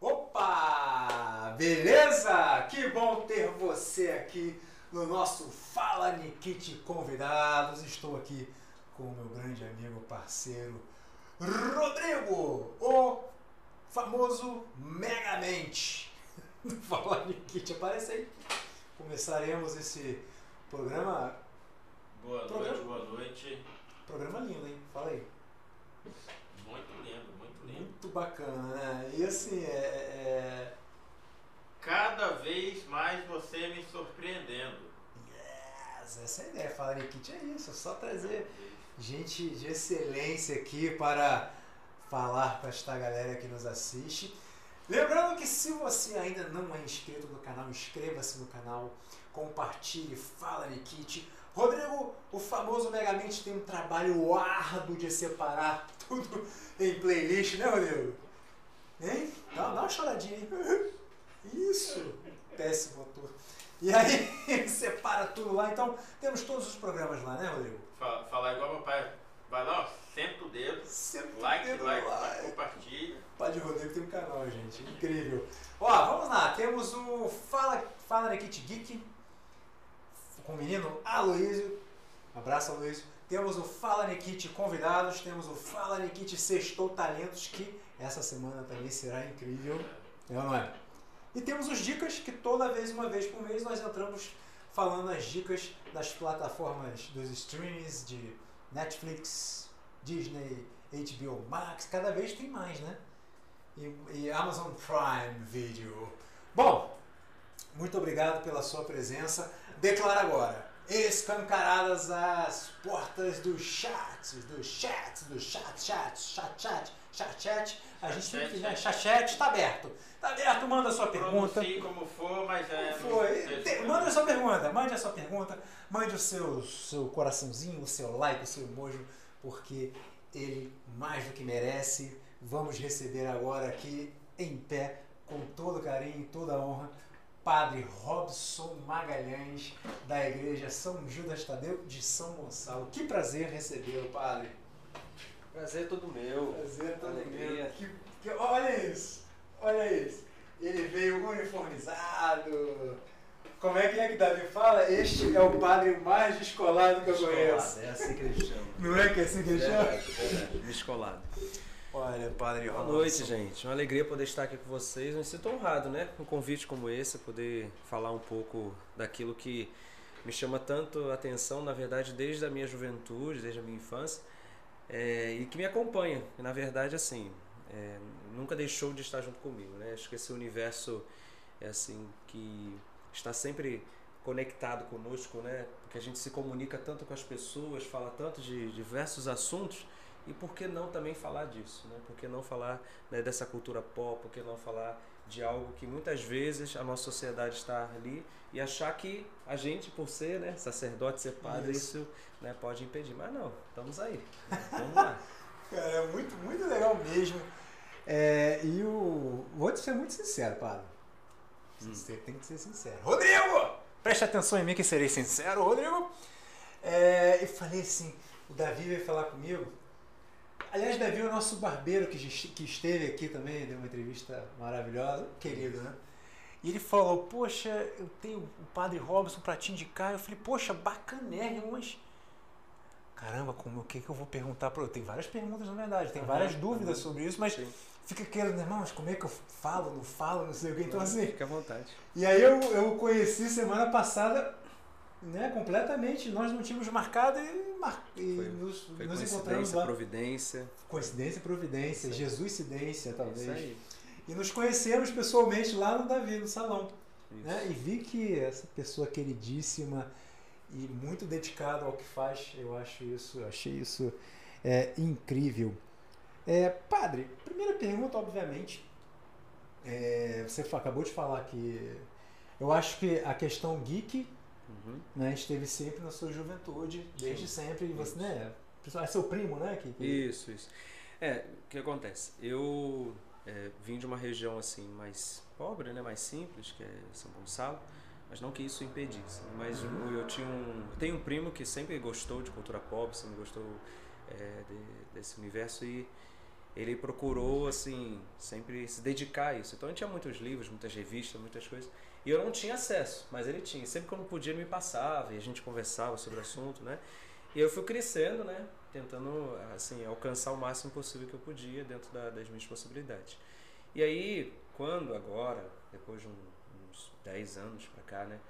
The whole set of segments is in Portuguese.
Opa! Beleza? Que bom ter você aqui no nosso Fala Nikit Convidados. Estou aqui com o meu grande amigo, parceiro Rodrigo, o famoso Megamente do Fala Nikit. Aparece aí. Começaremos esse programa. Boa Programa- noite, boa noite. Programa lindo, hein? Fala aí. Muito bacana, né? E assim, é- é, Cada vez mais você me surpreendendo. Yes, essa é a ideia. Falar Kit é isso, é só trazer gente de excelência aqui para falar para esta galera que nos assiste. Lembrando que se você ainda não é inscrito no canal, inscreva-se no canal, compartilhe, fala Nikit. Rodrigo, o famoso Megamente tem um trabalho árduo de separar tudo em playlist, né Rodrigo? Hein? Dá, dá uma choradinha aí. Isso! Péssimo ator. E aí, separa tudo lá. Então, temos todos os programas lá, né, Rodrigo? Fa- Falar igual meu pai. Vai lá, ó, senta o dedo, Sempre like, dedo like, like, compartilha. Padre Rodrigo tem um canal, gente. Incrível. Ó, vamos lá. Temos o Fala, Fala Nikit Geek com o menino Aloysio. Abraço, Aloysio. Temos o Fala Nikit Convidados. Temos o Fala Nikit Sextou Talentos, que essa semana também será incrível. É ou não é? E temos os dicas, que toda vez, uma vez por mês, nós entramos falando as dicas das plataformas dos streams de Netflix, Disney, HBO Max, cada vez tem mais, né? E, e Amazon Prime Video. Bom, muito obrigado pela sua presença. Declara agora, escancaradas as portas do chat, do chat, do chat, chat, chat, chat, chat, chat. A gente Chat, sempre já, chat. chat, está aberto. Está aberto, manda a sua pergunta. Pronuncie como for, mas é. Foi? não- Te- Mande a sua pergunta, mande a sua pergunta, mande o seu, seu coraçãozinho, o seu like, o seu emoji, porque ele mais do que merece. Vamos receber agora aqui em pé, com todo carinho e toda a honra, Padre Robson Magalhães, da Igreja São Judas Tadeu de São Gonçalo. Que prazer recebê-lo, Padre. Prazer é todo meu. Prazer todo Alegria. meu. Que- que- olha isso, olha isso. Ele veio uniformizado. Como é que é que Davi fala? Este é o padre mais descolado que eu conheço. É assim que eles chamam. Não é que é assim que ele chama? Descolado. Olha, padre Boa noite, gente. Uma alegria poder estar aqui com vocês. Eu me sinto honrado, né? Um convite como esse, poder falar um pouco daquilo que me chama tanto a atenção, na verdade, desde a minha juventude, desde a minha infância, é, e que me acompanha. E, na verdade, assim, é, nunca deixou de estar junto comigo, né? Acho que esse universo é assim que está sempre conectado conosco, né? Porque a gente se comunica tanto com as pessoas, fala tanto de diversos assuntos. E por que não também falar disso, né? Por que não falar né, dessa cultura pop? Por que não falar de algo que muitas vezes a nossa sociedade está ali e achar que a gente, por ser né, sacerdote, ser padre, Isso. isso, né, pode impedir. Mas não, estamos aí. né? Vamos lá. Cara, é muito, muito legal mesmo. É, e o. Vou te ser muito sincero, padre. Hum. Você tem que ser sincero. Rodrigo! Preste atenção em mim que serei sincero, Rodrigo. É, e falei assim: o Davi veio falar comigo. Aliás, Davi é o nosso barbeiro que, que esteve aqui também, deu uma entrevista maravilhosa, querido, né? E ele falou: Poxa, eu tenho o padre Robson pra te indicar. Eu falei: Poxa, bacanérrimo, mas. Caramba, como o que, que eu vou perguntar para Tem várias perguntas, na verdade, tem várias dúvidas aham. sobre isso, mas Sim. fica querendo, irmão, mas como é que eu falo, não falo, não sei o que. Então, assim. Fique à vontade. E aí eu, eu conheci semana passada, né, completamente. Nós não tínhamos marcado e, mar... e Foi- nos, Foi nos encontramos coincidência, lá. providência. Coincidência e providência. Jesuscidência, talvez. Isso aí. E nos conhecemos pessoalmente lá no Davi, no salão. Né? E vi que essa pessoa queridíssima e muito dedicada ao que faz, eu acho isso, eu achei isso é, incrível. É, padre, primeira pergunta, obviamente, é, você acabou de falar que eu acho que a questão geek Uhum. né, esteve sempre na sua juventude, desde sempre, e você, né? É seu primo, né? Que, que- Isso, isso. É, o que acontece? Eu é, vim de uma região assim mais pobre, né, mais simples, que é São Gonçalo, mas não que isso impedisse. né, Mas eu, eu tinha um, eu tenho um primo que sempre gostou de cultura pop, sempre gostou é, de- desse universo e ele procurou, assim, sempre se dedicar a isso. Então, ele tinha muitos livros, muitas revistas, muitas coisas. E eu não tinha acesso, mas ele tinha. Sempre que eu não podia, ele me passava e a gente conversava sobre o assunto, né? E eu fui crescendo, né? Tentando, assim, alcançar o máximo possível que eu podia dentro da, das minhas possibilidades. E aí, quando agora, depois de um, uns 10 anos pra cá, né?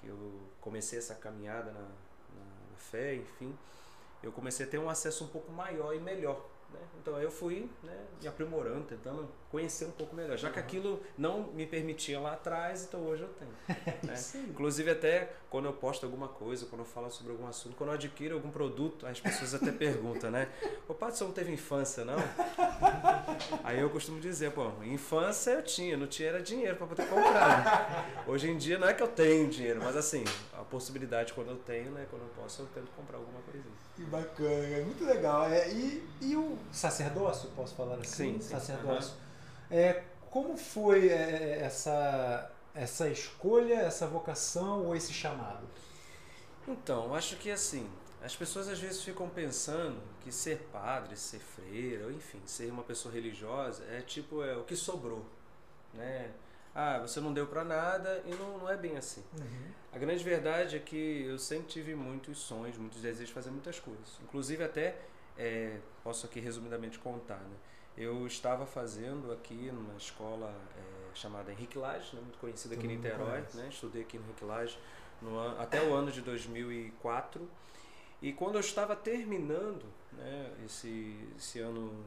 Que eu comecei essa caminhada na, na, na fé, enfim, eu comecei a ter um acesso um pouco maior e melhor né? Então eu fui né, me aprimorando, tentando conhecer um pouco melhor. Já que aquilo não me permitia lá atrás, então hoje eu tenho. Né? Inclusive até quando eu posto alguma coisa, quando eu falo sobre algum assunto, quando eu adquiro algum produto, as pessoas até perguntam, né? Ô Pato, você não teve infância, não? Aí eu costumo dizer, pô, infância eu tinha, não tinha era dinheiro para poder comprar. Né? Hoje em dia não é que eu tenho dinheiro, mas assim, a possibilidade quando eu tenho, né? Quando eu posso, eu tento comprar alguma coisinha. Que bacana, é muito legal. É, e, e o sacerdócio, posso falar assim? Sim, sim. Sacerdócio. Uhum. É, como foi é, essa, essa escolha, essa vocação ou esse chamado? Então, acho que assim, as pessoas às vezes ficam pensando que ser padre, ser freira, ou enfim, ser uma pessoa religiosa é tipo é o que sobrou, né? ah, você não deu para nada e não, não é bem assim. Uhum. A grande verdade é que eu sempre tive muitos sonhos, muitos desejos de fazer muitas coisas. Inclusive até, é, posso aqui resumidamente contar, né? Eu estava fazendo aqui numa escola é, chamada Henrique Lage, né? muito conhecida aqui em Niterói, né? estudei aqui no Henrique Lage no an até o ano de 2004. E quando eu estava terminando né, esse, esse ano,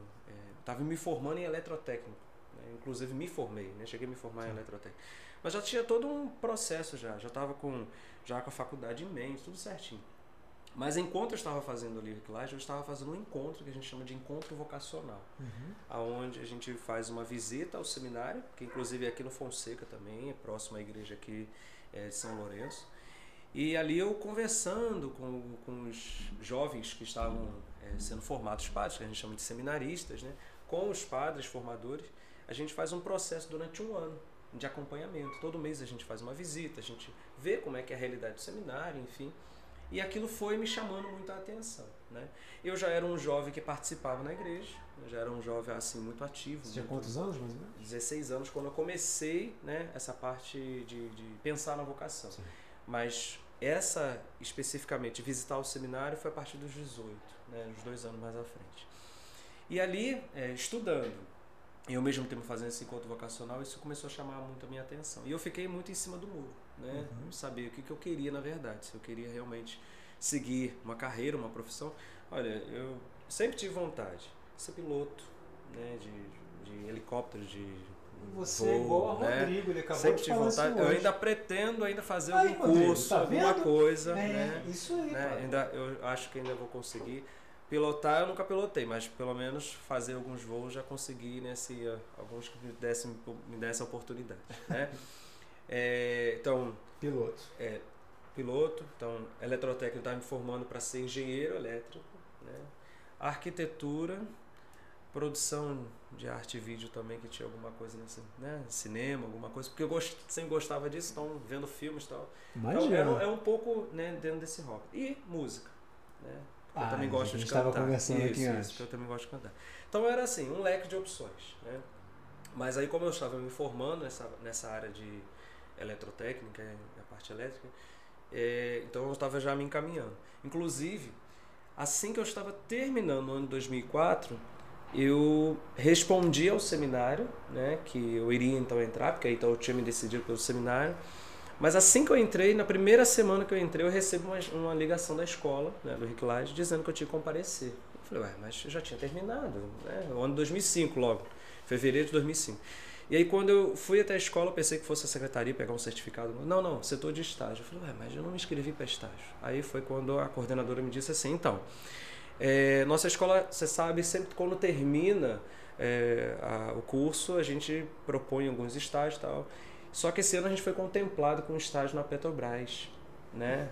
estava é, me formando em eletrotécnico inclusive me formei, né? Cheguei a me formar Sim. em eletrotécnica. Mas já tinha todo um processo já, já estava com já com a faculdade em mente, tudo certinho. Mas enquanto eu estava fazendo o Lyric Live, eu estava fazendo um encontro que a gente chama de encontro vocacional, uhum. aonde a gente faz uma visita ao seminário, que inclusive é aqui no Fonseca também, é próximo à igreja aqui é, de São Lourenço. E ali eu conversando com, com os jovens que estavam é, sendo formados padres, que a gente chama de seminaristas, né, com os padres formadores, a gente faz um processo durante um ano de acompanhamento. Todo mês a gente faz uma visita, a gente vê como é que é a realidade do seminário, enfim. E aquilo foi me chamando muita atenção. Né? Eu já era um jovem que participava na igreja, eu já era um jovem assim muito ativo. Você tinha quantos anos mais ou menos? 16 anos quando eu comecei né, essa parte de, de pensar na vocação. Sim. Mas essa especificamente, visitar o seminário, foi a partir dos 18, né, uns dois anos mais à frente. E ali, é, estudando, e ao mesmo tempo fazendo esse encontro vocacional, isso começou a chamar muito a minha atenção. E eu fiquei muito em cima do muro, né? Uhum. Saber o que, que eu queria na verdade, se eu queria realmente seguir uma carreira, uma profissão. Olha, eu sempre tive vontade de ser piloto, né? De, de helicóptero, de você voo, é igual a né? Rodrigo, ele acabou Sempre de falar vontade. Eu ainda pretendo ainda fazer aí, algum Rodrigo, curso, tá alguma coisa. É, né? Isso aí, né? Ainda, eu acho que ainda vou conseguir. Pilotar eu nunca pilotei, mas pelo menos fazer alguns voos já consegui nesse né, alguns que me dessem me dessem a oportunidade, né? é, então piloto. É, piloto, então eletrotécnico estava me formando para ser engenheiro elétrico, né? Arquitetura, produção de arte e vídeo também que tinha alguma coisa nesse, né? Cinema, alguma coisa, porque eu gost, sempre gostava disso, então vendo filmes e tal. Imagina. Então é, é um pouco, né, dentro desse rock. E música, né? Eu ah, também gosto de cantar. conversando isso, aqui isso, antes. eu também gosto de cantar. Então era assim, um leque de opções. Né? Mas aí como eu estava me formando nessa, nessa área de eletrotécnica, a parte elétrica, é, então eu estava já me encaminhando. Inclusive, assim que eu estava terminando o ano de 2004, eu respondi ao seminário, né, que eu iria então entrar, porque aí então eu tinha me decidido pelo seminário, mas assim que eu entrei, na primeira semana que eu entrei, eu recebo uma, uma ligação da escola, né, do Rick Lage, dizendo que eu tinha que comparecer. Eu falei, ué, mas eu já tinha terminado, né? O ano de 2005 logo, fevereiro de 2005. E aí quando eu fui até a escola, pensei que fosse a secretaria pegar um certificado. Não, não, setor de estágio. Eu falei, mas eu não me inscrevi para estágio. Aí foi quando a coordenadora me disse assim, então, é, nossa escola, você sabe, sempre quando termina é, a, o curso, a gente propõe alguns estágios e tal. Só que esse ano a gente foi contemplado com um estágio na Petrobras, né?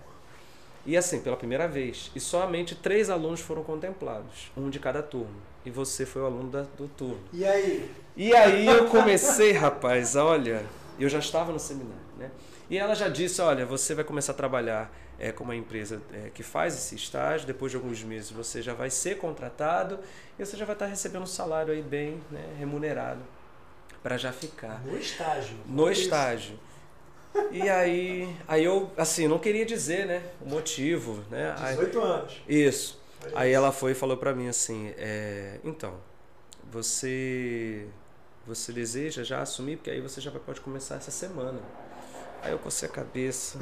E assim, pela primeira vez. E somente três alunos foram contemplados, um de cada turno. E você foi o aluno da, do turno. E aí? E aí eu comecei, rapaz, olha, Eu já estava no seminário, né? E ela já disse, olha, você vai começar a trabalhar é, com uma empresa é, que faz esse estágio, depois de alguns meses você já vai ser contratado e você já vai estar recebendo um salário aí bem né, remunerado para já ficar. No estágio. No estágio. E aí, aí eu, assim, não queria dizer, né, o motivo, né? Aí- 18 anos. isso. Aí ela foi e falou pra mim assim, é, então, você você deseja já assumir, porque aí você já pode começar essa semana. Aí eu cocei a cabeça.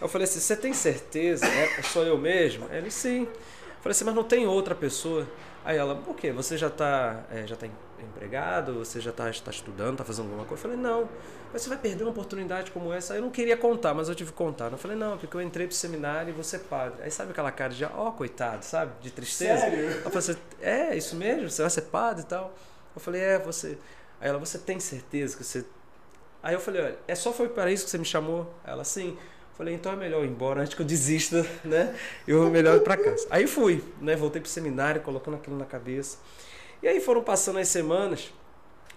Eu falei assim, você tem certeza? É, sou eu mesmo? Ele, sim. Eu falei assim, mas não tem outra pessoa? Aí ela, por quê? Você já está já tá em- empregado? Você já está tá estudando, está fazendo alguma coisa? Eu falei, não. Mas você vai perder uma oportunidade como essa? Eu não queria contar, mas eu tive que contar. Eu falei, não, porque eu entrei pro seminário e ser padre. Aí sabe aquela cara de, ó, coitado, sabe? De tristeza. Sério? Eu falei, é isso mesmo? Você vai ser padre e tal? Eu falei, é, você. Aí ela, você tem certeza que você. Aí eu falei, olha, é só foi para isso que você me chamou? Ela, sim. Eu falei, então é melhor ir embora antes que eu desista, né? Eu vou melhor ir pra casa. Aí fui, né? Voltei pro seminário, colocando aquilo na cabeça. E aí foram passando as semanas.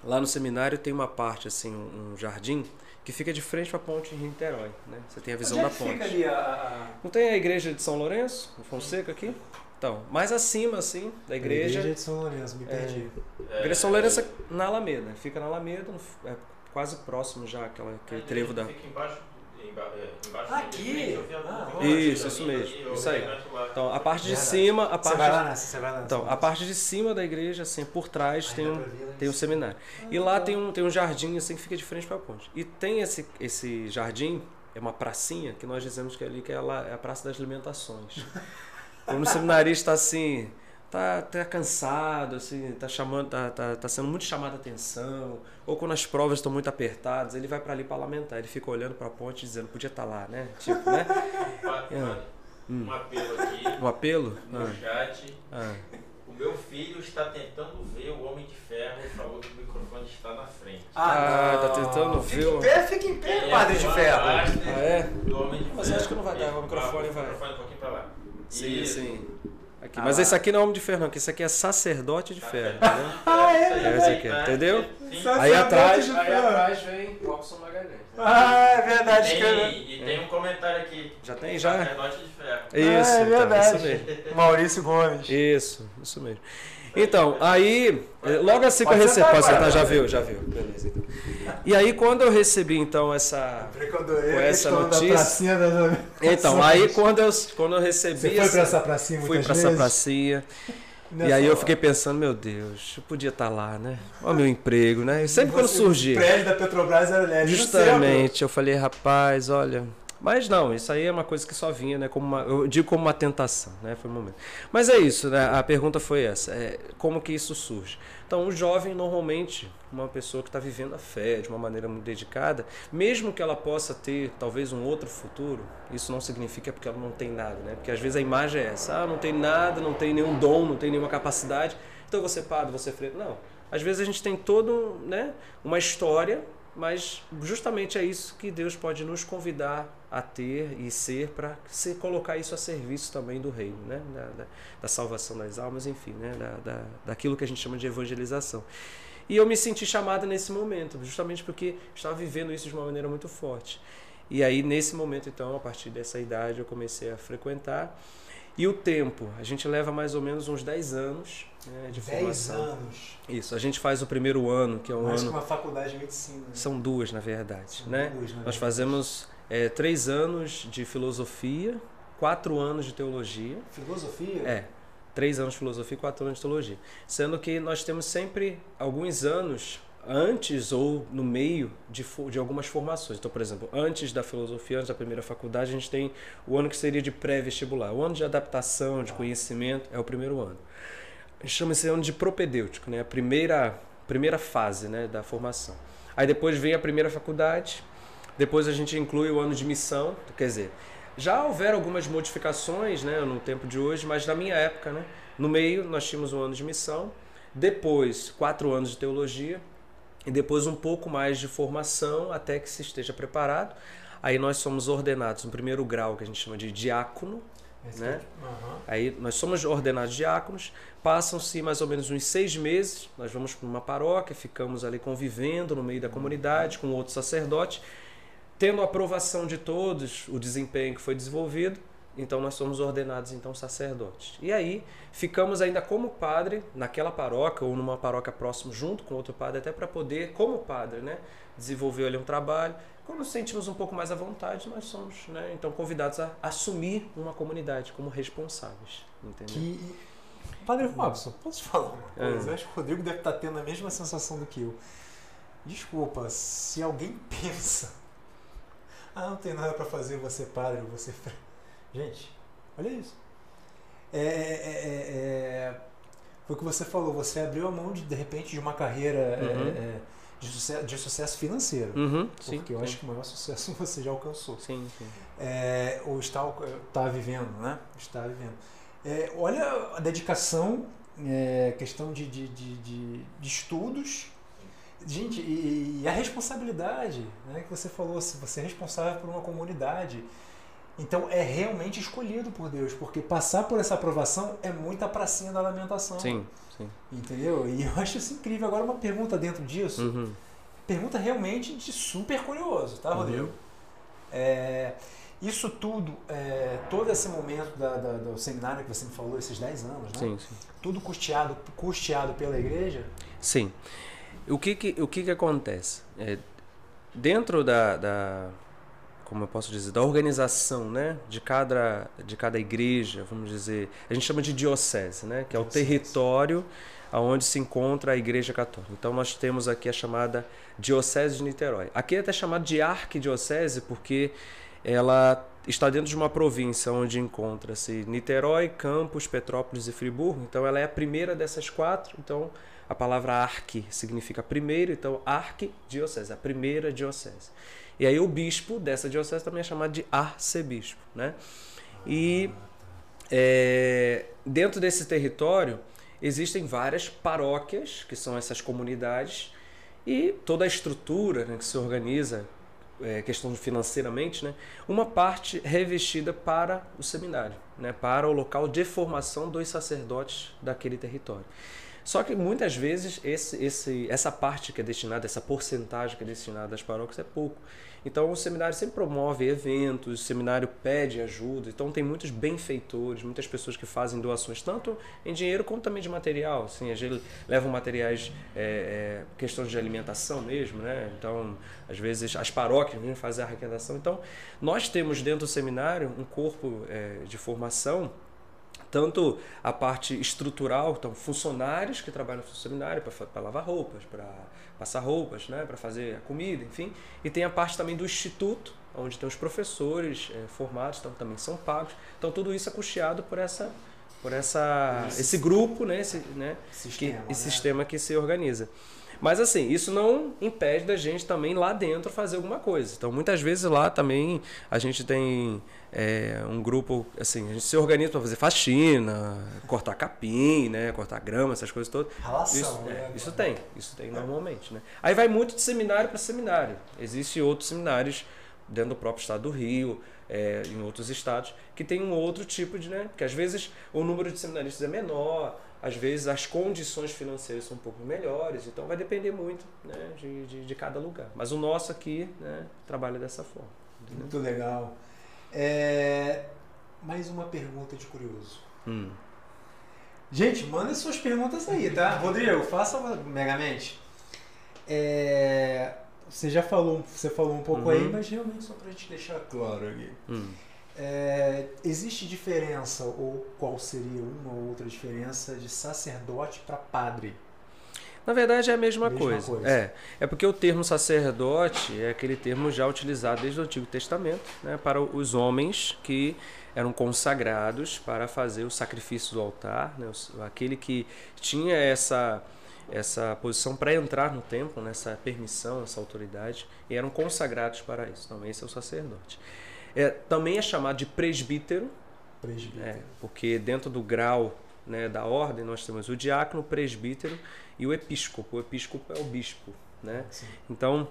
Lá no seminário tem uma parte, assim, um, um jardim, que fica de frente pra ponte de Niterói, né? Você tem a visão Onde é da que ponte. fica ali a... a- Não tem a igreja de São Lourenço, no Fonseca aqui? Então, mais acima, assim, da igreja. de São Lourenço, me É. perdi. É, Igreja São Lourenço é na Alameda, fica na Alameda, é quase próximo já aquela, aquele trevo da. Fica embaixo, emba, é, embaixo Aqui? de a- Ah, a Isso, isso mesmo, isso aí. Então, a parte de cima, a Você parte. vai lá nessa, você vai lá. Então, a parte de cima da igreja, assim, por trás tem um, em tem um seminário. E lá tem um, tem um jardim assim que fica de frente para a ponte. E tem esse, esse jardim, é uma pracinha, que nós dizemos que é ali que é, lá, é a Praça das Alimentações. Quando o seminarista assim, tá, tá cansado, assim, tá chamando, tá, tá, tá sendo muito chamado a atenção, ou quando as provas estão muito apertadas, ele vai para ali para lamentar, ele fica olhando para a ponte dizendo, podia estar lá, né? Tipo, né? Hum. Um apelo aqui Um apelo? no Ah, chat. ah. O meu filho está tentando ver o Homem de Ferro e falou que o microfone está na frente. Ah, tá não. tentando Fica ver o- em pé, fica em pé, Ele é padre de ferro. Ah, é? Do Homem de Mas Ferro. acho que não vai dar, o microfone o vai- microfone um pouquinho pra lá. Sim, Isso. sim. Aqui. Ah. Mas esse aqui não é homem de ferro, não, que esse aqui é sacerdote de ferro, entendeu? Ah, é? É, esse aqui, entendeu? Sim. Aí atrás, de aí ferro. atrás vem Robson Magalhães. Ah, é verdade, cara. Tem, e tem um comentário aqui. Já tem, já? Sacerdote de ferro. Isso, Ah, é então, verdade. isso mesmo. Maurício Gomes. Isso, isso mesmo. Então, aí, eh, logo assim que eu recebi. Pode sentar, já viu, já viu. Beleza, então. E aí, quando eu recebi, então, essa. Quando eu essa notícia- pracinha da... Então, aí, quando eu, quando eu recebi. Você foi pra essa pracinha Fui pra vezes? essa pracinha. E Nessa aí eu hora. fiquei pensando, meu Deus, eu podia estar lá, né? Olha o meu emprego, né? E sempre quando Você- surgir. O prédio da Petrobras era centro. Justamente, eu falei, rapaz, olha. Mas não, isso aí é uma coisa que só vinha, né? Como uma, eu digo como uma tentação, né? Foi um momento. Mas é isso, né? A pergunta foi essa: é, como que isso surge? Então, um jovem, normalmente, uma pessoa que está vivendo a fé de uma maneira muito dedicada, mesmo que ela possa ter talvez um outro futuro, isso não significa porque ela não tem nada, né? Porque às vezes a imagem é essa: ah, não tem nada, não tem nenhum dom, não tem nenhuma capacidade, então ser padre, vou ser freire. Não. Às vezes a gente tem todo, né? Uma história mas justamente é isso que Deus pode nos convidar a ter e ser para se colocar isso a serviço também do reino, né? da, da, da salvação das almas, enfim, né? da, da, daquilo que a gente chama de evangelização. E eu me senti chamada nesse momento, justamente porque estava vivendo isso de uma maneira muito forte. E aí, nesse momento, então, a partir dessa idade, eu comecei a frequentar. E o tempo, a gente leva mais ou menos uns 10 anos né, de 10 formação. anos. Isso, a gente faz o primeiro ano, que é um Mais que ano. uma faculdade de medicina. São duas, na verdade, São né? duas, na Nós verdade. fazemos é, três anos de filosofia, quatro anos de teologia. Filosofia? É, três anos de filosofia e quatro anos de teologia. Sendo que nós temos sempre alguns anos antes ou no meio de, de algumas formações. Então, por exemplo, antes da filosofia, antes da primeira faculdade, a gente tem o ano que seria de pré-vestibular. O ano de adaptação, de conhecimento, é o primeiro ano. A gente chama esse ano de propedêutico, né? a primeira, primeira fase né, da formação. Aí depois vem a primeira faculdade, depois a gente inclui o ano de missão, quer dizer, já houveram algumas modificações né, no tempo de hoje, mas na minha época, né, no meio nós tínhamos um ano de missão, depois quatro anos de teologia e depois um pouco mais de formação até que se esteja preparado. Aí nós somos ordenados no primeiro grau, que a gente chama de diácono, né? aham. Aí nós somos ordenados diáconos, passam-se mais ou menos uns seis meses, nós vamos para uma paróquia, ficamos ali convivendo no meio da comunidade com outros sacerdotes, tendo a aprovação de todos, o desempenho que foi desenvolvido, então nós somos ordenados então sacerdotes. E aí ficamos ainda como padre naquela paróquia ou numa paróquia próxima junto com outro padre até para poder como padre, né, desenvolver ali um trabalho. Quando nos sentimos um pouco mais à vontade, nós somos, né, então convidados a assumir uma comunidade como responsáveis, entendeu? Que... Padre Robson, posso falar uma É. coisa? Eu acho que o Rodrigo deve estar tendo a mesma sensação do que eu. Desculpa, se alguém pensa, ah, não tem nada para fazer, você padre, você. fre-". Gente, olha isso. É, é, é, é, foi o que você falou, você abriu a mão de, de repente de uma carreira é, Uhum. é, de, sucesso, de sucesso financeiro. Uhum, sim, Porque eu sim. acho que o maior sucesso você já alcançou. Sim, sim. É, ou está, está vivendo, né? Está vivendo. É, olha a dedicação, é, questão de, de, de estudos. Gente, e, e a responsabilidade, né? Que você falou, se você é responsável por uma comunidade. Então é realmente escolhido por Deus, porque passar por essa aprovação é muita pracinha da lamentação. Sim, sim. Entendeu? E eu acho isso incrível. Agora uma pergunta dentro disso. Uhum. Pergunta realmente de super curioso, tá, Rodrigo? Uhum. É, isso tudo, é, todo esse momento da- da- do seminário que você me falou, esses 10 anos, né? Sim, sim. Tudo custeado, custeado pela igreja? Sim. O que que, o que, que acontece? É, dentro da, da, como eu posso dizer, da organização né, de, cada, de cada igreja, vamos dizer, a gente chama de diocese, né, que é o Diocese. território onde se encontra a igreja católica. Então nós temos aqui a chamada Diocese de Niterói. Aqui é até chamado de arquidiocese porque ela está dentro de uma província onde encontra-se Niterói, Campos, Petrópolis e Friburgo. Então ela é a primeira dessas quatro. Então a palavra arqui significa primeiro, então arquidiocese, a primeira diocese. E aí o bispo dessa diocese também é chamado de arcebispo, né? E é, dentro desse território existem várias paróquias, que são essas comunidades, e toda a estrutura né, que se organiza, é, questão financeiramente, né, uma parte revestida para o seminário, né, para o local de formação dos sacerdotes daquele território. Só que muitas vezes esse, esse, essa parte que é destinada, essa porcentagem que é destinada às paróquias é pouco. Então o seminário sempre promove eventos, o seminário pede ajuda, então tem muitos benfeitores, muitas pessoas que fazem doações, tanto em dinheiro como também de material. Assim, a gente leva materiais, é, é, questões de alimentação mesmo, né? Então, às vezes as paróquias mesmo fazem a arrecadação. Então, nós temos dentro do seminário um corpo é, de formação tanto a parte estrutural, então funcionários que trabalham no seminário para lavar roupas, para passar roupas, né, para fazer a comida, enfim, e tem a parte também do instituto, onde tem os professores é, formados, então também são pagos. Então tudo isso é custeado por essa por essa Esse- esse grupo, né, esse, né, que, Sistema, né? esse sistema que se organiza. Mas assim, isso não impede da gente também lá dentro fazer alguma coisa. Então, muitas vezes lá também a gente tem é, um grupo, assim, a gente se organiza para fazer faxina, cortar capim, né, cortar grama, essas coisas todas. Relação, Isso, né? é, isso tem, isso tem normalmente, né? Aí vai muito de seminário para seminário. Existem outros seminários dentro do próprio estado do Rio, é, em outros estados, que tem um outro tipo de, né? Porque às vezes o número de seminaristas é menor, às vezes as condições financeiras são um pouco melhores, então vai depender muito né, de, de, de cada lugar. Mas o nosso aqui né, trabalha dessa forma. entendeu? Muito legal. É, Mais uma pergunta de curioso. Hum. Gente, mandem suas perguntas aí, tá? Rodrigo, faça megamente. É, Você já falou, você falou um pouco Uhum. aí, mas realmente só pra gente deixar claro aqui. Hum. É, existe diferença, ou qual seria uma ou outra diferença de sacerdote para padre? Na verdade é a mesma, Mesma coisa. coisa. É, é porque o termo sacerdote é aquele termo já utilizado desde o Antigo Testamento né, para os homens que eram consagrados para fazer o sacrifício do altar, né, aquele que tinha essa essa posição para entrar no templo, nessa permissão, essa autoridade, e eram consagrados para isso. Então esse é o sacerdote. É, também é chamado de presbítero, Presbítero. é, porque dentro do grau né, da ordem nós temos o diácono, o presbítero e o episcopo. O episcopo é o bispo. Né? Sim. Então,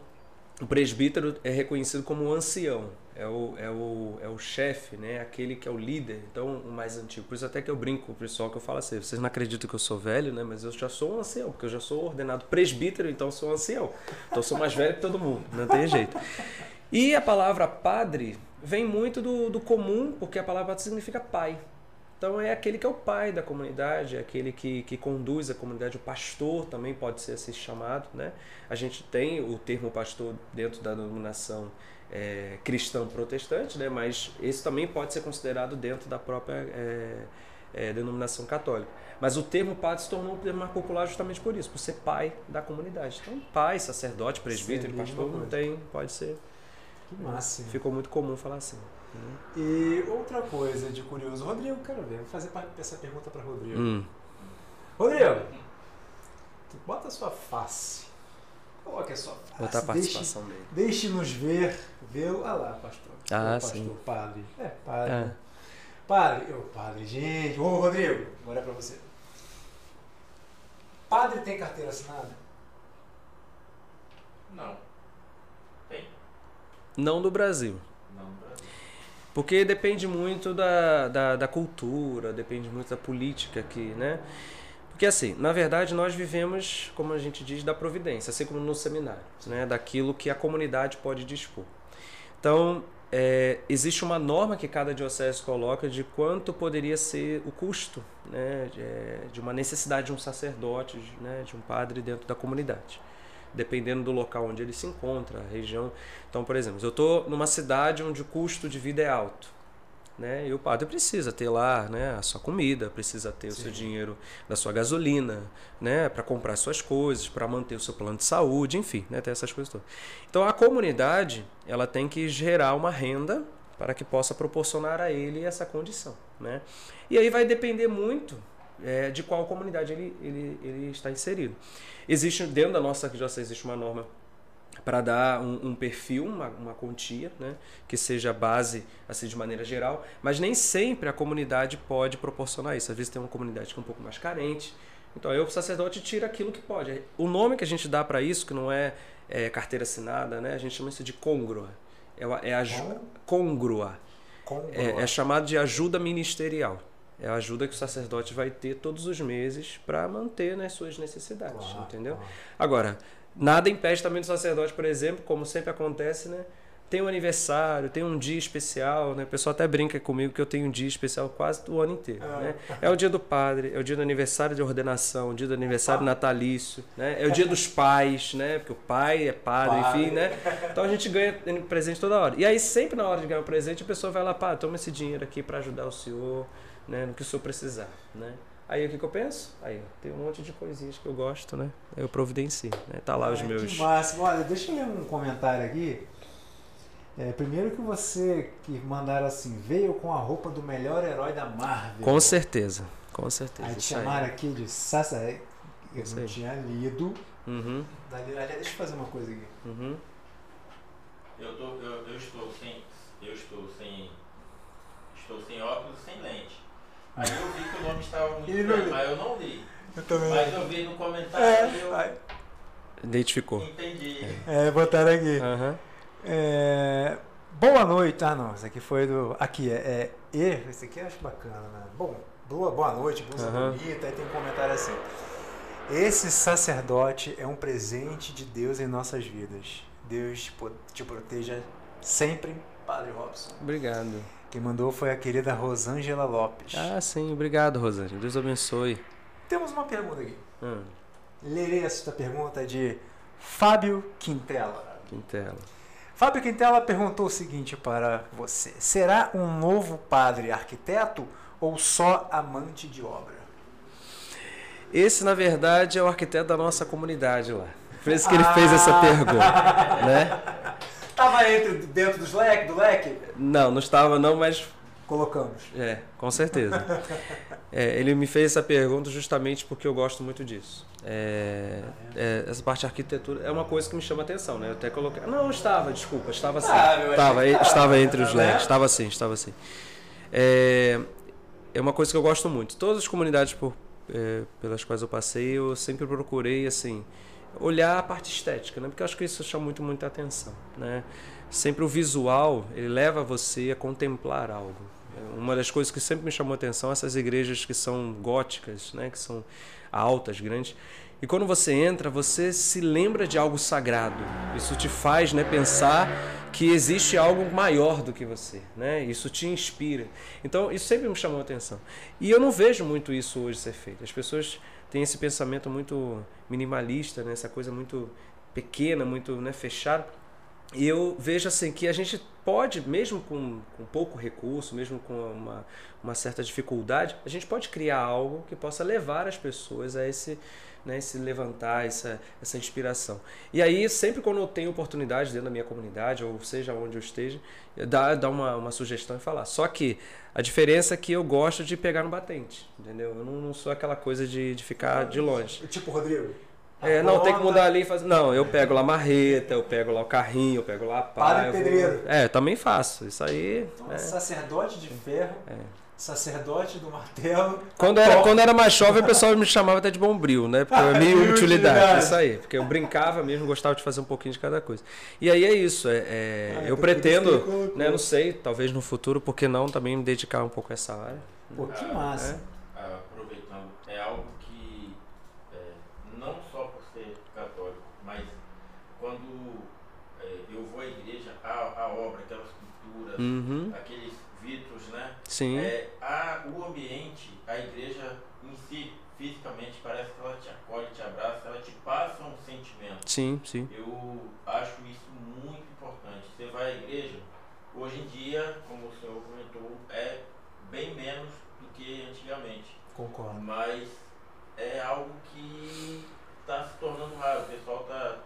o presbítero é reconhecido como o ancião, é o, é o, é o chefe, né? aquele que é o líder, então o mais antigo. Por isso até que eu brinco com o pessoal que eu falo assim, vocês não acreditam que eu sou velho, né? mas eu já sou um ancião, porque eu já sou ordenado presbítero, então sou um ancião. Então eu sou mais velho que todo mundo, não tem jeito. E a palavra padre vem muito do, do comum, porque a palavra significa pai. Então é aquele que é o pai da comunidade, é aquele que, que conduz a comunidade, o pastor também pode ser assim chamado. Né? A gente tem o termo pastor dentro da denominação é, cristã protestante, né? mas esse também pode ser considerado dentro da própria é, é, denominação católica. Mas o termo padre se tornou um termo mais popular justamente por isso, por ser pai da comunidade. Então, pai, sacerdote, presbítero, pastor, não tem, pode ser. Que máximo. Ficou muito comum falar assim. E outra coisa de curioso, Rodrigo, quero ver, vou fazer essa pergunta para Rodrigo. Hum. Rodrigo, bota a sua face. Coloque a sua face. Botar a participação deixe, dele. Deixe-nos ver, vê-lo. Ah lá, pastor. Ah, Ô, pastor, sim. padre. É, padre. É. Padre, ô padre, gente. Ô Rodrigo, agora é pra você. Padre tem carteira assinada? Não. Tem? Não do Brasil. Porque depende muito da, da, da cultura, depende muito da política aqui, né? Porque assim, na verdade nós vivemos, como a gente diz, da providência, assim como no seminário, né? daquilo que a comunidade pode dispor. Então, é, existe uma norma que cada diocese coloca de quanto poderia ser o custo né? de, é, de uma necessidade de um sacerdote, de, né? de um padre dentro da comunidade. Dependendo do local onde ele se encontra, a região. Então, por exemplo, eu estou numa cidade onde o custo de vida é alto. Né? E o padre precisa ter lá né, a sua comida, precisa ter o seu Sim. dinheiro da sua gasolina, né, para comprar suas coisas, para manter o seu plano de saúde, enfim, né, ter essas coisas todas. Então a comunidade ela tem que gerar uma renda para que possa proporcionar a ele essa condição. Né? E aí vai depender muito é, de qual comunidade ele, ele, ele está inserido. Existe dentro da nossa diocese existe uma norma para dar um, um perfil, uma, uma quantia, né, que seja base assim de maneira geral, mas nem sempre a comunidade pode proporcionar isso. Às vezes tem uma comunidade que é um pouco mais carente. Então, aí o sacerdote tira aquilo que pode. O nome que a gente dá para isso, que não é, é carteira assinada, né, a gente chama isso de congrua. É, a- é a congrua. Com É, é chamado de ajuda ministerial. É a ajuda que o sacerdote vai ter todos os meses para manter né, suas necessidades, Claro, entendeu? claro. Agora, nada impede também do sacerdote, por exemplo, como sempre acontece, né? Tem um aniversário, tem um dia especial, né? O pessoal até brinca comigo que eu tenho um dia especial quase o ano inteiro, Ah. né? É o dia do padre, é o dia do aniversário de ordenação, o dia do aniversário natalício, né? É o dia dos pais, né? Porque o pai é padre, Padre. enfim, né? Então a gente ganha presente toda hora. E aí sempre na hora de ganhar o presente, a pessoa vai lá, pá, toma esse dinheiro aqui para ajudar o senhor, né? No que o senhor precisar, né? Aí o que, que eu penso? Aí, tem um monte de coisinhas que eu gosto, né? Eu providencio, né? Tá lá os Ai, meus... Que máximo. Olha, deixa eu ler um comentário aqui. É, primeiro que você que mandaram assim, veio com a roupa do melhor herói da Marvel. Com certeza, com certeza. Aí te isso aí. chamaram aqui de Sassa. Eu Isso não aí. tinha lido. Uhum, Aliás, deixa eu fazer uma coisa aqui. uhum. Eu, tô, eu, eu estou sem. Eu estou sem. Estou sem óculos e sem lente. Aí eu vi que o nome estava muito Ele não bem, lê. mas eu não li. Eu também. Mas eu vi no comentário É, e eu Identificou. entendi. é, botaram aqui. Aham. É, boa noite. Ah, não. Esse aqui foi do. Aqui, é. é e, esse aqui eu acho bacana, né? Bom, boa, boa noite, blusa Aham. bonita. Aí tem um comentário assim. Esse sacerdote é um presente de Deus em nossas vidas. Deus te, po- te proteja sempre, Padre Robson. Obrigado. Quem mandou foi a querida Rosângela Lopes. Ah, sim, obrigado, Rosângela. Deus abençoe. Temos uma pergunta aqui. Hum, Lerei esta pergunta de Fábio Quintela. Quintela. Fábio Quintela perguntou o seguinte para você: Será um novo padre arquiteto ou só amante de obra? Esse, na verdade, é o arquiteto da nossa comunidade lá. Por isso que ele fez Ah. essa pergunta, né? Tava entre dentro dos leque, do leque? Não, não estava não, mas Colocamos. é, com certeza. É, ele me fez essa pergunta justamente porque eu gosto muito disso. É, é, essa parte de arquitetura é uma coisa que me chama atenção, né? Eu até coloquei. Não, estava, desculpa, estava assim. Ah, estava, estava entre os né? leques, estava assim, estava assim. É, é uma coisa que eu gosto muito. Todas as comunidades por, é, pelas quais eu passei, eu sempre procurei assim olhar a parte estética, né? Porque eu acho que isso chama muito muita atenção, né? Sempre o visual, ele leva você a contemplar algo. Uma das coisas que sempre me chamou atenção essas igrejas que são góticas, né? Que são altas, grandes. E quando você entra, você se lembra de algo sagrado. Isso te faz né, pensar que existe algo maior do que você. Né? Isso te inspira. Então, isso sempre me chamou atenção. E eu não vejo muito isso hoje ser feito. As pessoas têm esse pensamento muito minimalista, né? essa coisa muito pequena, muito né, fechada. E eu vejo assim que a gente pode, mesmo com, com pouco recurso, mesmo com uma, uma certa dificuldade, a gente pode criar algo que possa levar as pessoas a esse né, esse levantar, essa, essa inspiração. E aí, sempre quando eu tenho oportunidade dentro da minha comunidade, ou seja onde eu esteja, dá, dá uma, uma sugestão e falar. Só que a diferença é que eu gosto de pegar no batente, entendeu? Eu não, não sou aquela coisa de, de ficar de longe. Tipo Rodrigo? É, não, tem que mudar ali e fazer. Não, eu pego lá a marreta, eu pego lá o carrinho, eu pego lá a pá. Padre pedreiro. É, também faço. Isso aí. Então, é. Sacerdote de ferro. É sacerdote do martelo. Quando era, quando era mais jovem, o pessoal me chamava até de bombril, né? Porque é meio utilidade, isso aí. Porque eu brincava mesmo, gostava de fazer um pouquinho de cada coisa. E aí é isso. É, é ah, eu pretendo, né? Não sei, talvez no futuro, por que não também me dedicar um pouco a essa área. Pô, que massa. É. Ah, aproveitando, é algo que é, não só por ser católico, mas quando é, eu vou à igreja, a, a obra, aquelas pinturas, uhum. aqueles vitros, né? Sim. É, a, o ambiente, a igreja em si, fisicamente, parece que ela te acolhe, te abraça, ela te passa um sentimento. Sim, sim. Eu acho isso muito importante. Você vai à igreja, hoje em dia, como o senhor comentou, é bem menos do que antigamente. Concordo. Mas é algo que está se tornando raro. O pessoal está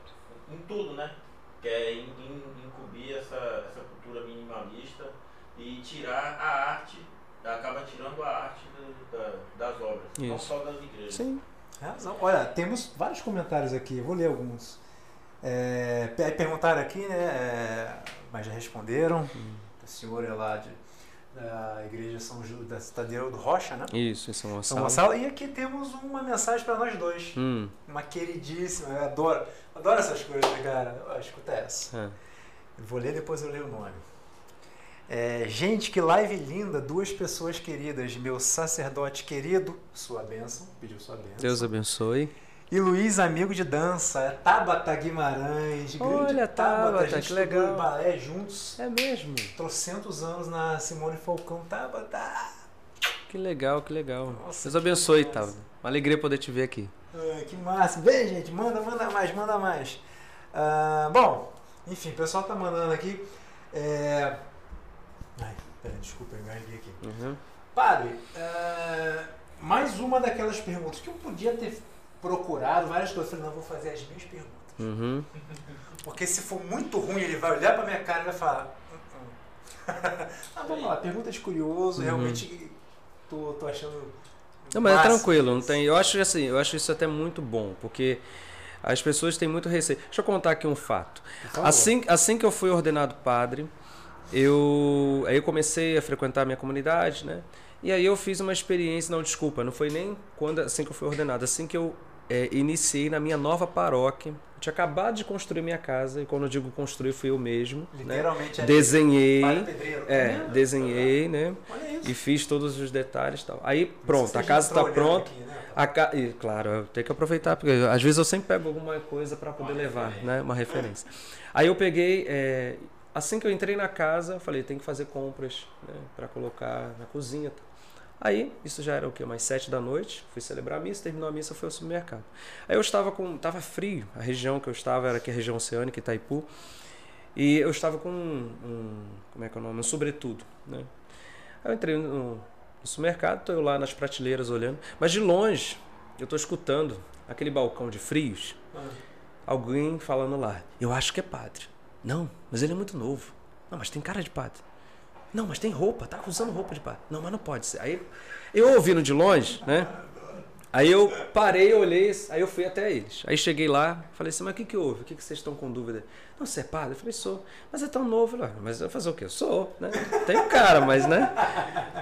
em tudo, né? Quer incubir essa, essa cultura minimalista e tirar a arte, acaba tirando a arte do, da, das obras, Isso. não só das igrejas. Sim. Razão. Olha, temos vários comentários aqui, vou ler alguns. É, perguntaram aqui, né? É, mas já responderam. Hum. A senhora é lá de, da igreja São Ju, da Cidadela do Rocha, né? Isso, São Gonçalo. São Gonçalo. E aqui temos uma mensagem para nós dois. Hum. Uma queridíssima, eu adoro, adoro essas coisas, cara. escuta essa. É. vou ler, depois eu leio o nome. É, gente, que live linda, duas pessoas queridas, meu sacerdote querido, sua bênção, pediu sua bênção. Deus abençoe. E Luiz, amigo de dança, é Tabata Guimarães, Olha, Tabata, Tabata que legal. balé juntos. É mesmo. Trocentos anos na Simone Falcão, Tabata. Que legal, que legal. Nossa, Deus abençoe, Tabata. Uma alegria poder te ver aqui. Que massa. Vem, gente, manda, manda mais, manda mais. Ah, bom, enfim, o pessoal tá mandando aqui. É, Ai, peraí, desculpa, eu engasguei aqui. Uhum. Padre, uh, mais uma daquelas perguntas que eu podia ter procurado várias coisas. Eu falei, não, vou fazer as minhas perguntas. Uhum. Porque se for muito ruim, ele vai olhar pra minha cara e vai falar. Ah, vamos lá, pergunta de curioso, uhum. realmente tô, tô achando. Não, mas é tranquilo, não tem. Eu acho assim, eu acho isso até muito bom, porque as pessoas têm muito receio. Deixa eu contar aqui um fato. Assim, assim que eu fui ordenado padre, eu aí eu comecei a frequentar a minha comunidade, né? E aí eu fiz uma experiência, não, desculpa, não foi nem quando assim que eu fui ordenado, assim que eu é, iniciei na minha nova paróquia. Eu tinha acabado de construir minha casa, e quando eu digo construir, fui eu mesmo. Né? Literalmente né? Desenhei. É, desenhei, né? E fiz todos os detalhes e tal. Aí pronto, a casa está pronta. Aqui, né? a ca... e, claro, eu tenho que aproveitar, porque às vezes eu sempre pego alguma coisa para poder uma levar, referência. né? Uma referência. Aí eu peguei. É, Assim que eu entrei na casa, falei, tem que fazer compras né, para colocar na cozinha. Aí, isso já era o quê? Mais sete da noite, fui celebrar a missa, terminou a missa, fui ao supermercado. Aí eu estava com, estava frio, a região que eu estava era aqui a região oceânica, Itaipu, e eu estava com um, um como é que é o nome? Um sobretudo, né? Aí eu entrei no, no supermercado, estou lá nas prateleiras olhando, mas de longe eu estou escutando aquele balcão de frios, ah. alguém falando lá, eu acho que é padre. Não, mas ele é muito novo. Não, mas tem cara de padre. Não, mas tem roupa, tá usando roupa de padre. Não, mas não pode ser. Aí eu ouvindo de longe, né? Aí eu parei, olhei, aí eu fui até eles. Aí cheguei lá, falei assim, mas o que, que houve? O que, que vocês estão com dúvida? Não, você é padre? Eu falei, sou. Mas é tão novo. lá. mas eu fazer o quê? Eu sou, né? Tem cara, mas né?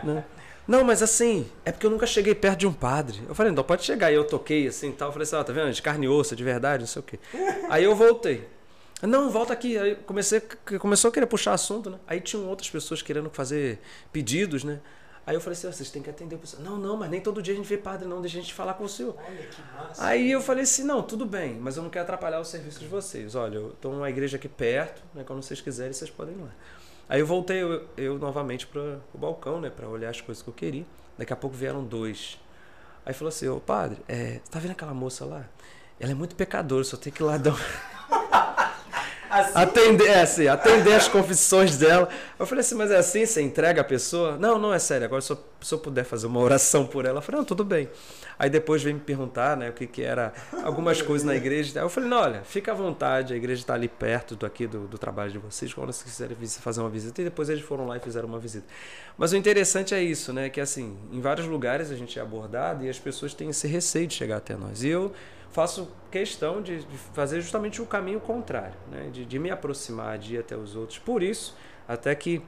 né? Não, mas assim, é porque eu nunca cheguei perto de um padre. Eu falei, então pode chegar. E eu toquei assim e tal. Falei assim, ó, tá vendo? De carne e osso, de verdade, não sei o quê. Aí eu voltei. Não, volta aqui. Aí comecei, começou a querer puxar assunto, né? Aí tinham outras pessoas querendo fazer pedidos, né? Aí eu falei assim, vocês têm que atender o pessoal. Não, não, mas nem todo dia a gente vê padre, não, deixa a gente falar com o senhor. Olha que massa. Aí eu falei assim, não, tudo bem, mas eu não quero atrapalhar o serviço de vocês. Olha, eu estou numa igreja aqui perto, né? Quando vocês quiserem, vocês podem ir lá. Aí eu voltei eu, eu novamente para o balcão, né? Para olhar as coisas que eu queria. Daqui a pouco vieram dois. Aí falou assim, ô padre, é, tá vendo aquela moça lá? Ela é muito pecadora, só tem que ir lá dar um... Assim, atender, é assim, atender as confissões dela. Eu falei assim, mas é assim, você entrega a pessoa? Não, não, é sério, agora se eu, se eu puder fazer uma oração por ela, eu falei, não, tudo bem. Aí depois veio me perguntar, né, o que que era, algumas coisas na igreja. Eu falei, não, olha, fica à vontade, a igreja está ali perto do, aqui do, do trabalho de vocês, quando vocês quiserem fazer uma visita. E depois eles foram lá e fizeram uma visita. Mas o interessante é isso, né, que assim, em vários lugares a gente é abordado e as pessoas têm esse receio de chegar até nós. E eu faço questão de, de fazer justamente o caminho contrário, né? de, de me aproximar, de ir até os outros. Por isso, até que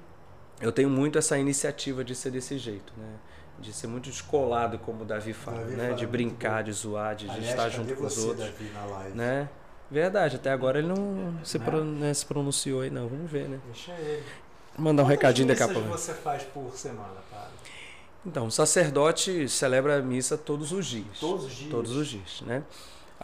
eu tenho muito essa iniciativa de ser desse jeito, né? de ser muito descolado, como o Davi fala, Davi né? fala de brincar, bem. de zoar, de, aliás, estar junto com os outros. Davi, na live? Né? Verdade, até agora ele não se, Né? pro- né, se pronunciou aí, não. Vamos ver, né? Deixa ele. Mandar um Quantas recadinho daqui a pouco. você faz por semana, padre? Então, o sacerdote celebra a missa todos os dias. Todos os dias? Todos os dias, né?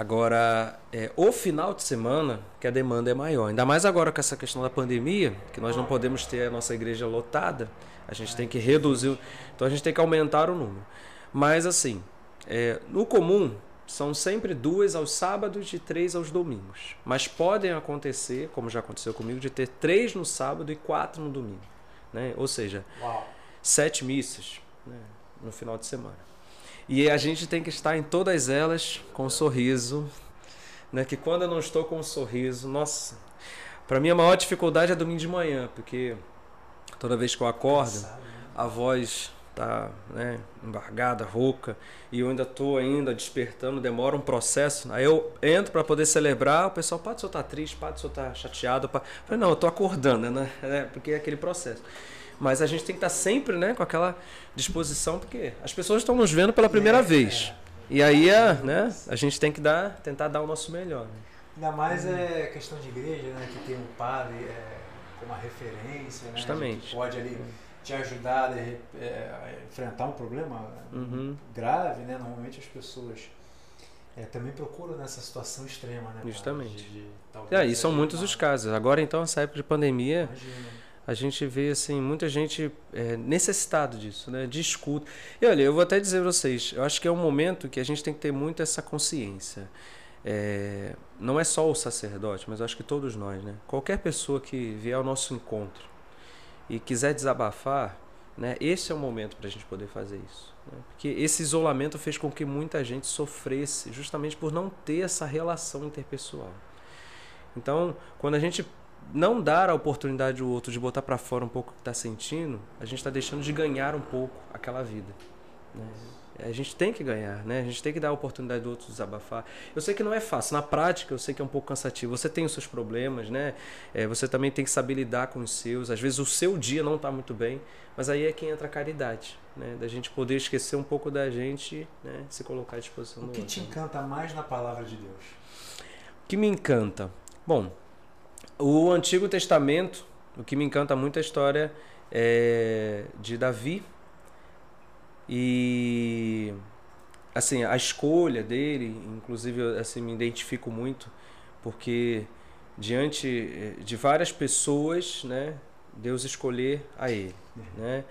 Agora, é, o final de semana, que a demanda é maior. Ainda mais agora com essa questão da pandemia, que nós não podemos ter a nossa igreja lotada, a gente tem que reduzir, então a gente tem que aumentar o número. Mas assim, é, no comum, são sempre duas aos sábados e três aos domingos. Mas podem acontecer, como já aconteceu comigo, de ter três no sábado e quatro no domingo. Né? Ou seja, Uau. sete missas né, no final de semana. E a gente tem que estar em todas elas com um sorriso, né? Que quando eu não estou com um sorriso, nossa, para mim a maior dificuldade é domingo de manhã, porque toda vez que eu acordo, a voz tá, né, embargada, rouca, e eu ainda tô ainda despertando, demora um processo. Aí eu entro para poder celebrar, o pessoal, pode o senhor tá triste, pode o senhor tá chateado, pá. Eu falei, não, eu tô acordando, né? É, porque é aquele processo. Mas a gente tem que estar sempre, né, com aquela disposição, porque as pessoas estão nos vendo pela primeira É, vez. E aí, é, né, a gente tem que dar, tentar dar o nosso melhor. né? Ainda mais é questão de igreja, né? Que tem um padre é, como uma referência, né? Justamente. Que pode ali te ajudar é, a enfrentar um problema Uhum. grave, né? Normalmente as pessoas é, também procuram nessa situação extrema, né? Justamente. De, de, É, e são muitos os casos. Agora, então, essa época de pandemia, Imagina. A gente vê assim muita gente é, necessitado disso, né? De escuta. E olha, eu vou até dizer a vocês, eu acho que é um momento que a gente tem que ter muito essa consciência. É, não é só o sacerdote, mas eu acho que todos nós, né? Qualquer pessoa que vier ao nosso encontro e quiser desabafar, né? Esse é o momento para a gente poder fazer isso. né? Porque esse isolamento fez com que muita gente sofresse, justamente por não ter essa relação interpessoal. Então, quando a gente não dar a oportunidade ao outro de botar para fora um pouco o que está sentindo, a gente está deixando de ganhar um pouco aquela vida. né? A gente tem que ganhar, né? A gente tem que dar a oportunidade do outro desabafar. Eu sei que não é fácil, na prática eu sei que é um pouco cansativo. Você tem os seus problemas, né? É, você também tem que saber lidar com os seus. Às vezes o seu dia não está muito bem, mas aí é que entra a caridade, né? Da gente poder esquecer um pouco da gente, né? Se colocar à disposição O do que outro. te encanta mais na palavra de Deus? O que me encanta? Bom, o Antigo Testamento, o que me encanta muito é a história é, de Davi e assim a escolha dele, inclusive assim me identifico muito porque diante eh, de várias pessoas, né, Deus escolher a ele, né?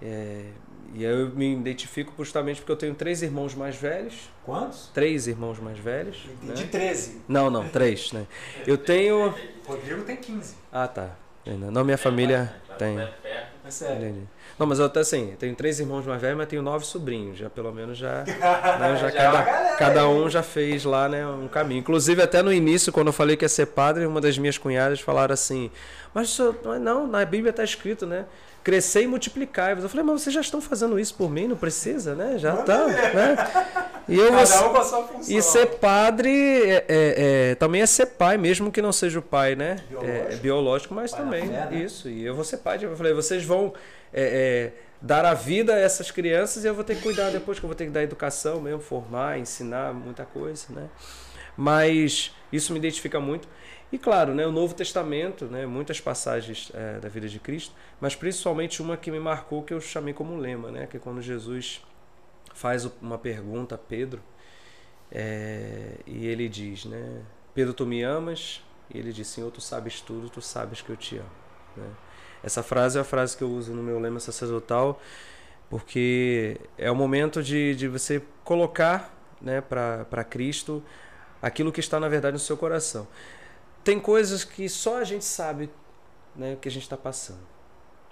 É, e aí eu me identifico justamente porque eu tenho três irmãos mais velhos, Quantos? três irmãos mais velhos, Entendi né? 13. Não, não, três, né? Eu tenho. Rodrigo tem 15. Ah, tá. Não, minha família tem. É sério. Não, mas eu até assim, tenho três irmãos mais velhos, mas tenho nove sobrinhos. Já pelo menos já. né, já Já é cada, galera cada um já fez lá, né, um caminho. Inclusive, até no início, quando eu falei que ia ser padre, uma das minhas cunhadas falaram assim: Mas isso, não, na Bíblia está escrito, né? Crescer e multiplicar. Eu falei, mas vocês já estão fazendo isso por mim, não precisa, né? Já tá, ver. né? E eu vou, um com a sua função. e ser padre é, é- é- também é ser pai, mesmo que não seja o pai, né? Biológico. É, biológico, mas Pai também fé, né? isso. E eu vou ser pai. Eu falei, vocês vão é, é, dar a vida a essas crianças e eu vou ter que cuidar depois que eu vou ter que dar educação mesmo, formar, ensinar muita coisa, né? Mas isso me identifica muito. E claro, né, o Novo Testamento, né, muitas passagens é, da vida de Cristo, mas principalmente uma que me marcou que eu chamei como lema, né, que é quando Jesus faz uma pergunta a Pedro é, e ele diz, né, Pedro, tu me amas? E ele diz, Senhor, tu sabes tudo, tu sabes que eu te amo. Né? Essa frase é a frase que eu uso no meu lema sacerdotal, porque é o momento de, de você colocar né, para Cristo aquilo que está na verdade no seu coração. Tem coisas que só a gente sabe né, o que a gente está passando.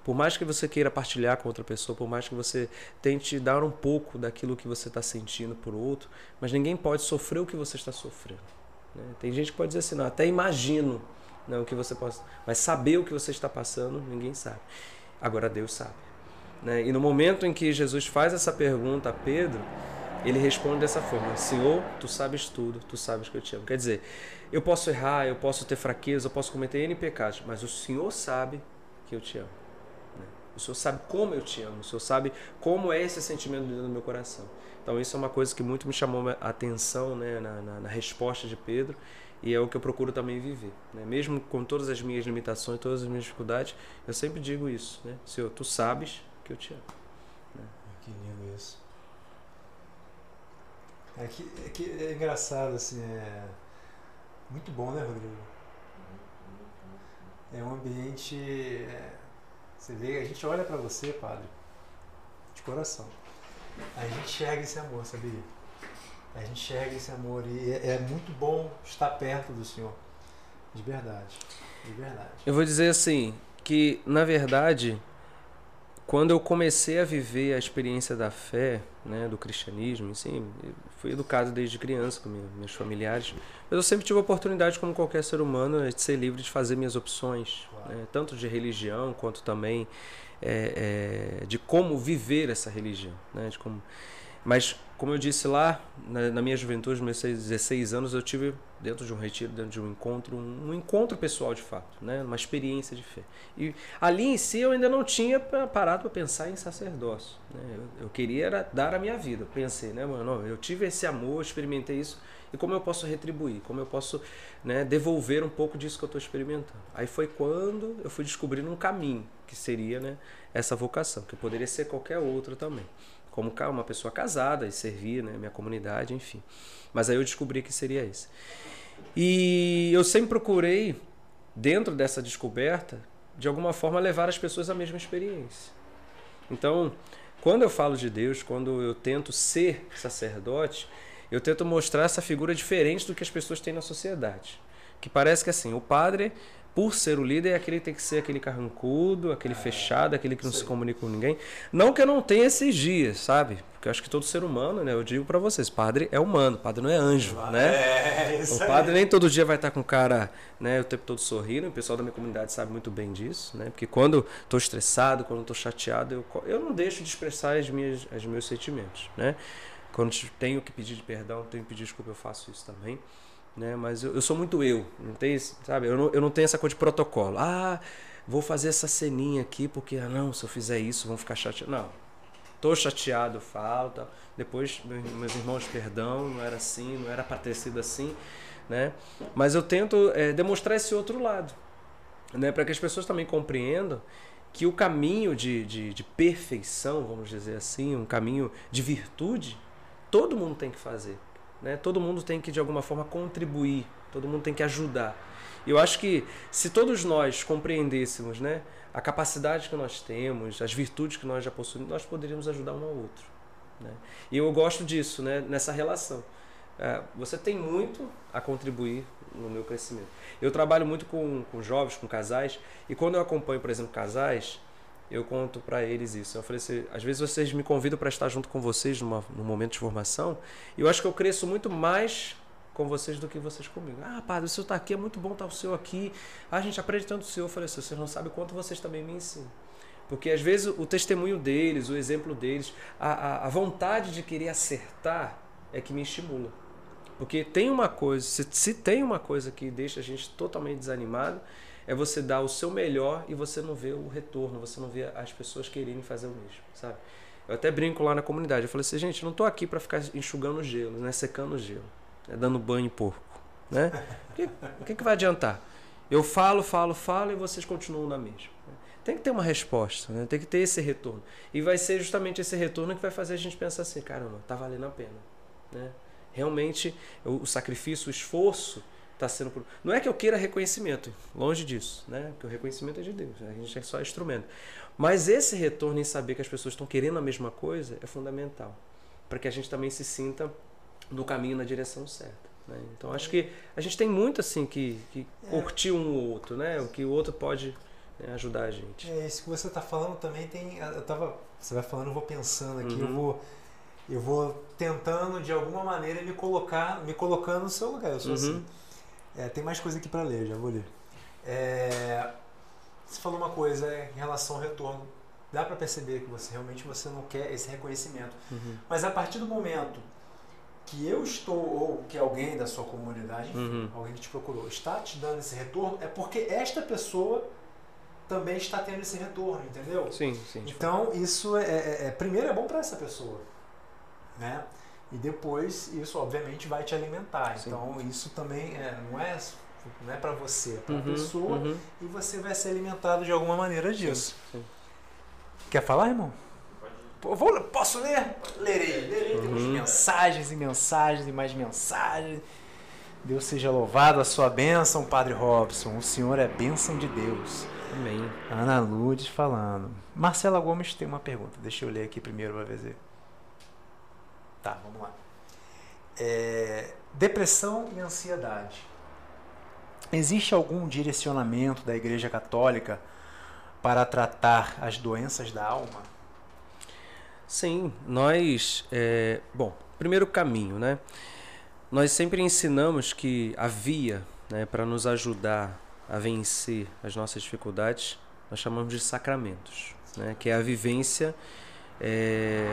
Por mais que você queira partilhar com outra pessoa, por mais que você tente dar um pouco daquilo que você está sentindo por outro, mas ninguém pode sofrer o que você está sofrendo. Né? Tem gente que pode dizer assim, não, até imagino não, o que você possa. Mas saber o que você está passando, ninguém sabe. Agora Deus sabe. Né? E no momento em que Jesus faz essa pergunta a Pedro, ele responde dessa forma: Senhor, tu sabes tudo, tu sabes que eu te amo. Quer dizer, eu posso errar, eu posso ter fraqueza, eu posso cometer N pecados, mas o Senhor sabe que eu te amo. Né? O Senhor sabe como eu te amo, o Senhor sabe como é esse sentimento dentro do meu coração. Então, isso é uma coisa que muito me chamou a atenção né, na, na, na resposta de Pedro e é o que eu procuro também viver. Né? Mesmo com todas as minhas limitações, todas as minhas dificuldades, eu sempre digo isso. Né? Senhor, tu sabes que eu te amo. Né? Que lindo isso. É, que, é, que é engraçado, assim, é muito bom, né, Rodrigo? É um ambiente. É, você vê, a gente olha para você, padre, de coração. A gente enxerga esse amor, sabia? A gente enxerga esse amor e é, é muito bom estar perto do Senhor. De verdade. De verdade. Eu vou dizer assim, que na verdade, quando eu comecei a viver a experiência da fé, né, do cristianismo, assim, fui educado desde criança com meus familiares, mas eu sempre tive a oportunidade, como qualquer ser humano, de ser livre de fazer minhas opções, né, tanto de religião quanto também é, é, de como viver essa religião, né, de como mas, como eu disse lá, na, na minha juventude, meus 16 anos, eu tive dentro de um retiro, dentro de um encontro, um, um, encontro pessoal de fato, né? uma experiência de fé. E ali em si eu ainda não tinha parado para pensar em sacerdócio. Né? Eu, eu, queria dar a minha vida. Pensei, né, mano? Eu tive esse amor, experimentei isso, e como eu posso retribuir? Como eu posso né, devolver um pouco disso que eu estou experimentando? Aí foi quando eu fui descobrindo um caminho, que seria né, essa vocação, que poderia ser qualquer outra também como uma pessoa casada e servir né, minha comunidade, enfim. Mas aí eu descobri que seria esse. E eu sempre procurei, dentro dessa descoberta, de alguma forma levar as pessoas à mesma experiência. Então, quando eu falo de Deus, quando eu tento ser sacerdote, eu tento mostrar essa figura diferente do que as pessoas têm na sociedade. Que parece que assim, o padre por ser o líder, é aquele que tem que ser aquele carrancudo, aquele é, fechado, aquele que não se comunica com ninguém. Não que eu não tenha esses dias, sabe? Porque eu acho que todo ser humano, né? Eu digo para vocês, padre é humano, padre não é anjo, ah, né? É, isso o padre aí. nem todo dia vai estar com o cara, né, o tempo todo sorrindo. O pessoal da minha comunidade sabe muito bem disso, né? Porque quando estou estressado, quando estou chateado, eu, eu não deixo de expressar as minhas, os meus sentimentos, né? Quando tenho que pedir perdão, tenho que pedir desculpa, eu faço isso também né? Mas eu, eu sou muito eu, não tem, sabe? Eu não, eu não tenho essa coisa de protocolo. Ah, vou fazer essa ceninha aqui porque ah, não, se eu fizer isso vão ficar chateados. Não. Tô chateado, falta. Depois meus irmãos, perdão, não era assim, não era para ter sido assim, né? Mas eu tento é, demonstrar esse outro lado, né? Para que as pessoas também compreendam que o caminho de, de, de perfeição, vamos dizer assim, um caminho de virtude, todo mundo tem que fazer. Né? Todo mundo tem que, de alguma forma, contribuir, todo mundo tem que ajudar. Eu acho que se todos nós compreendêssemos né, a capacidade que nós temos, as virtudes que nós já possuímos, nós poderíamos ajudar um ao outro. Né? E eu gosto disso, né, nessa relação. É, você tem muito a contribuir no meu crescimento. Eu trabalho muito com, com jovens, com casais, e quando eu acompanho, por exemplo, casais, eu conto para eles isso. Eu falei assim, às vezes vocês me convidam para estar junto com vocês numa, num momento de formação, e eu acho que eu cresço muito mais com vocês do que vocês comigo. Ah, padre, o senhor está aqui, é muito bom estar o senhor aqui. Ah, a gente aprende tanto o senhor. Eu falei assim, vocês não sabem quanto vocês também me ensinam. Porque às vezes o testemunho deles, o exemplo deles, a, a, a vontade de querer acertar é que me estimula. Porque tem uma coisa, se, se tem uma coisa que deixa a gente totalmente desanimado, é você dar o seu melhor e você não vê o retorno, você não vê as pessoas quererem fazer o mesmo, sabe? Eu até brinco lá na comunidade, eu falei assim, gente, não tô aqui para ficar enxugando gelo, né, secando gelo, né, dando banho em porco, né? O que, o que, que vai adiantar? Eu falo, falo, falo e vocês continuam na mesma. né? Tem que ter uma resposta, né? tem que ter esse retorno. E vai ser justamente esse retorno que vai fazer a gente pensar assim, caramba, tá valendo a pena. Né? Realmente o sacrifício, o esforço está sendo. por- Não é que eu queira reconhecimento, longe disso, né? Porque o reconhecimento é de Deus, a gente é só instrumento. Mas esse retorno em saber que as pessoas estão querendo a mesma coisa é fundamental, para que a gente também se sinta no caminho, na direção certa. né? Então acho que a gente tem muito assim que, que curtir um ou outro, né? O que o outro pode né, ajudar a gente. É, isso que você está falando também tem. Eu tava. Você vai falando, eu vou pensando aqui, eu Uhum. vou. Eu vou tentando de alguma maneira me colocar, me colocando no seu lugar. Eu sou Uhum. assim. É, tem mais coisa aqui para ler, já vou ler. É, você falou uma coisa em relação ao retorno. Dá para perceber que você realmente você não quer esse reconhecimento. Uhum. Mas a partir do momento que eu estou, ou que alguém da sua comunidade, Uhum. alguém que te procurou, está te dando esse retorno, é porque esta pessoa também está tendo esse retorno, entendeu? Sim, sim. Então, isso é, é- é- primeiro é bom para essa pessoa, né? E depois isso obviamente vai te alimentar. Sim. Então, isso também é, não é não é para você, é para a Uhum, pessoa uhum. e você vai ser alimentado de alguma maneira disso. sim. Quer falar, irmão? Pô, vou, posso ler? Lerei. Lerei. Temos Uhum. mensagens e mensagens e mais mensagens. Deus seja louvado a sua bênção, Padre Robson. O senhor é bênção de Deus. Amém. Ana Lourdes falando. Marcela Gomes tem uma pergunta. Deixa eu ler aqui primeiro para ver se. Tá, vamos lá. É, depressão e ansiedade. Existe algum direcionamento da Igreja Católica para tratar as doenças da alma? Sim, nós. é, bom, primeiro caminho, né? Nós sempre ensinamos que a via né, para nos ajudar a vencer as nossas dificuldades, nós chamamos de sacramentos, né? que é a vivência é,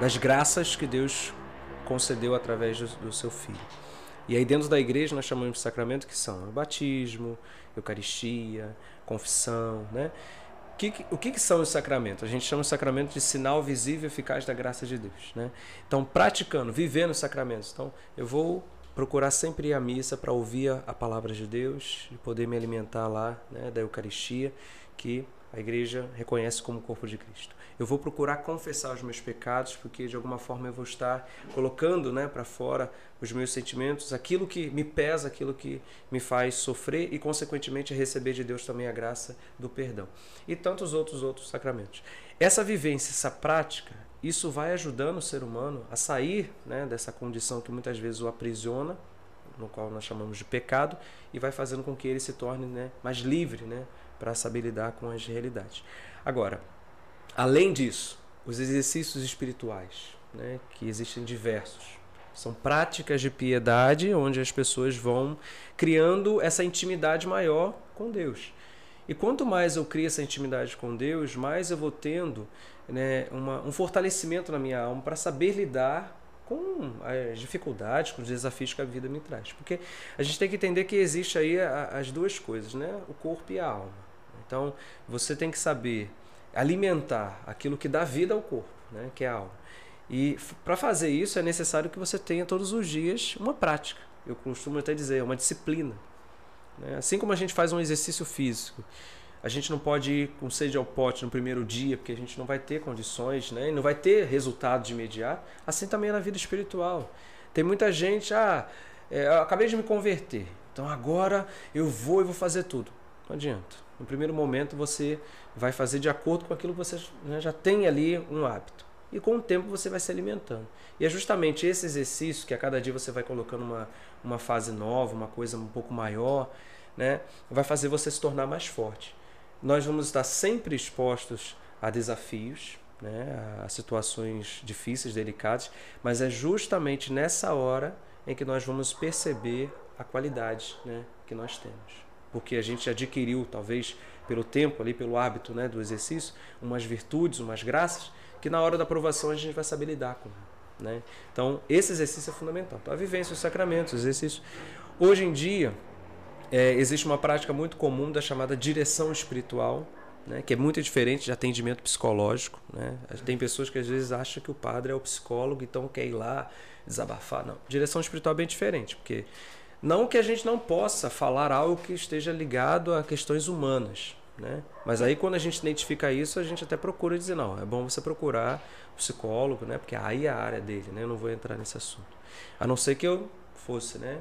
das graças que Deus concedeu através do, do seu Filho. E aí dentro da igreja nós chamamos de sacramento que são o batismo, Eucaristia, confissão, né? O que, o que, são os sacramentos? A gente chama de sacramento de sinal visível e eficaz da graça de Deus. Né? Então, praticando, vivendo os sacramentos. Então, eu vou procurar sempre ir à missa para ouvir a, a palavra de Deus e poder me alimentar lá né, da Eucaristia, que a igreja reconhece como corpo de Cristo. Eu vou procurar confessar os meus pecados, porque de alguma forma eu vou estar colocando né, para fora os meus sentimentos, aquilo que me pesa, aquilo que me faz sofrer e, consequentemente, receber de Deus também a graça do perdão. E tantos outros outros sacramentos. Essa vivência, essa prática, isso vai ajudando o ser humano a sair né, dessa condição que muitas vezes o aprisiona, no qual nós chamamos de pecado, e vai fazendo com que ele se torne né, mais livre né, para saber lidar com as realidades. Agora, além disso, os exercícios espirituais, né, que existem diversos, são práticas de piedade onde as pessoas vão criando essa intimidade maior com Deus. E quanto mais eu crio essa intimidade com Deus, mais eu vou tendo né, uma, um fortalecimento na minha alma para saber lidar com as dificuldades, com os desafios que a vida me traz. Porque a gente tem que entender que existe aí a- as duas coisas, né? o corpo e a alma. Então, você tem que saber alimentar aquilo que dá vida ao corpo, né? que é a alma. E para fazer isso é necessário que você tenha todos os dias uma prática. Eu costumo até dizer, uma disciplina. né? Assim como a gente faz um exercício físico, a gente não pode ir com sede ao pote no primeiro dia, porque a gente não vai ter condições, né? e não vai ter resultado de imediato. Assim também é na vida espiritual. Tem muita gente, ah, é, eu acabei de me converter, então agora eu vou e vou fazer tudo. Não adianta. No primeiro momento você vai fazer de acordo com aquilo que você né, já tem ali um hábito. E com o tempo você vai se alimentando. E é justamente esse exercício que a cada dia você vai colocando uma, uma fase nova, uma coisa um pouco maior, né, vai fazer você se tornar mais forte. Nós vamos estar sempre expostos a desafios, né, a situações difíceis, delicadas, mas é justamente nessa hora em que nós vamos perceber a qualidade né, que nós temos. Porque a gente adquiriu, talvez pelo tempo ali, pelo hábito né, do exercício, umas virtudes, umas graças, que na hora da aprovação a gente vai saber lidar com. Né? Então, esse exercício é fundamental. Então, a vivência, os sacramentos, os exercícios. Hoje em dia, é, existe uma prática muito comum da chamada direção espiritual, né, que é muito diferente de atendimento psicológico. Né? Tem pessoas que às vezes acham que o padre é o psicólogo, então quer ir lá desabafar. Não, direção espiritual é bem diferente, porque não que a gente não possa falar algo que esteja ligado a questões humanas, né? Mas aí quando a gente identifica isso, a gente até procura dizer, não, é bom você procurar psicólogo, né? Porque aí é a área dele, né? Eu não vou entrar nesse assunto. A não ser que eu fosse, né?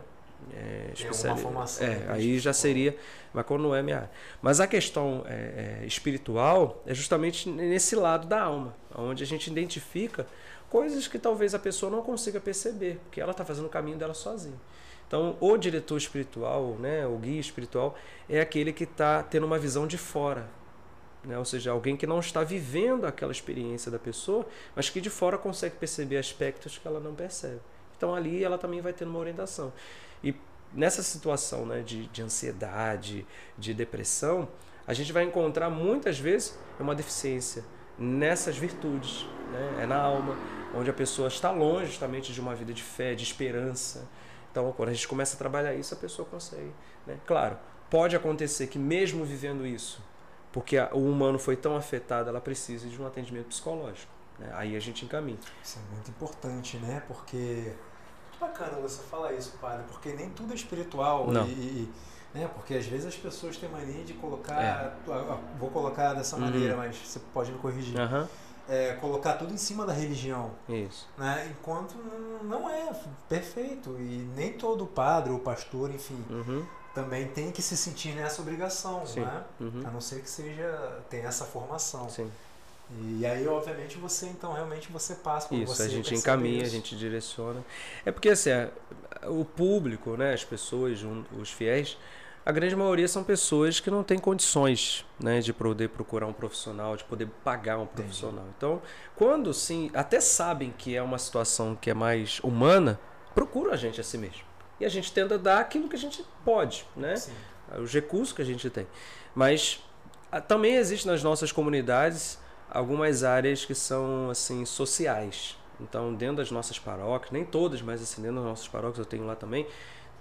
É, especialista. Formação, é, aí já seria, mas quando não é minha área. Mas a questão é, é, espiritual é justamente nesse lado da alma, onde a gente identifica coisas que talvez a pessoa não consiga perceber, porque ela está fazendo o caminho dela sozinha. Então, o diretor espiritual, né, o guia espiritual, é aquele que está tendo uma visão de fora. Né? Ou seja, alguém que não está vivendo aquela experiência da pessoa, mas que de fora consegue perceber aspectos que ela não percebe. Então, ali ela também vai tendo uma orientação. E nessa situação né, de, de ansiedade, de depressão, a gente vai encontrar muitas vezes uma deficiência nessas virtudes. Né? É na alma, onde a pessoa está longe justamente de uma vida de fé, de esperança então, quando a gente começa a trabalhar isso, a pessoa consegue. Né? Claro, pode acontecer que mesmo vivendo isso, porque o humano foi tão afetado, ela precisa de um atendimento psicológico. Né? Aí a gente encaminha. Isso é muito importante, né? Porque muito bacana você falar isso, padre, porque nem tudo é espiritual Não. e, né? Porque às vezes as pessoas têm mania de colocar, é. vou colocar dessa uhum. maneira, mas você pode me corrigir. Uhum é, colocar tudo em cima da religião. Isso. Né? Enquanto não é perfeito. E nem todo padre ou pastor, enfim, uhum. também tem que se sentir nessa obrigação. Sim. Né? Uhum. A não ser que seja tenha essa formação. Sim. E aí, obviamente, você então realmente você passa por isso, você a gente encaminha, isso. a gente direciona. É porque assim, o público, né, as pessoas, os fiéis, a grande maioria são pessoas que não têm condições né, de poder procurar um profissional, de poder pagar um profissional. Entendi. Então, quando sim, até sabem que é uma situação que é mais humana, procura a gente a si mesmo. E a gente tenta dar aquilo que a gente pode, né? Sim. Os recursos que a gente tem. Mas também existe nas nossas comunidades algumas áreas que são assim sociais. Então, dentro das nossas paróquias, nem todas, mas assim, dentro das nossas paróquias eu tenho lá também,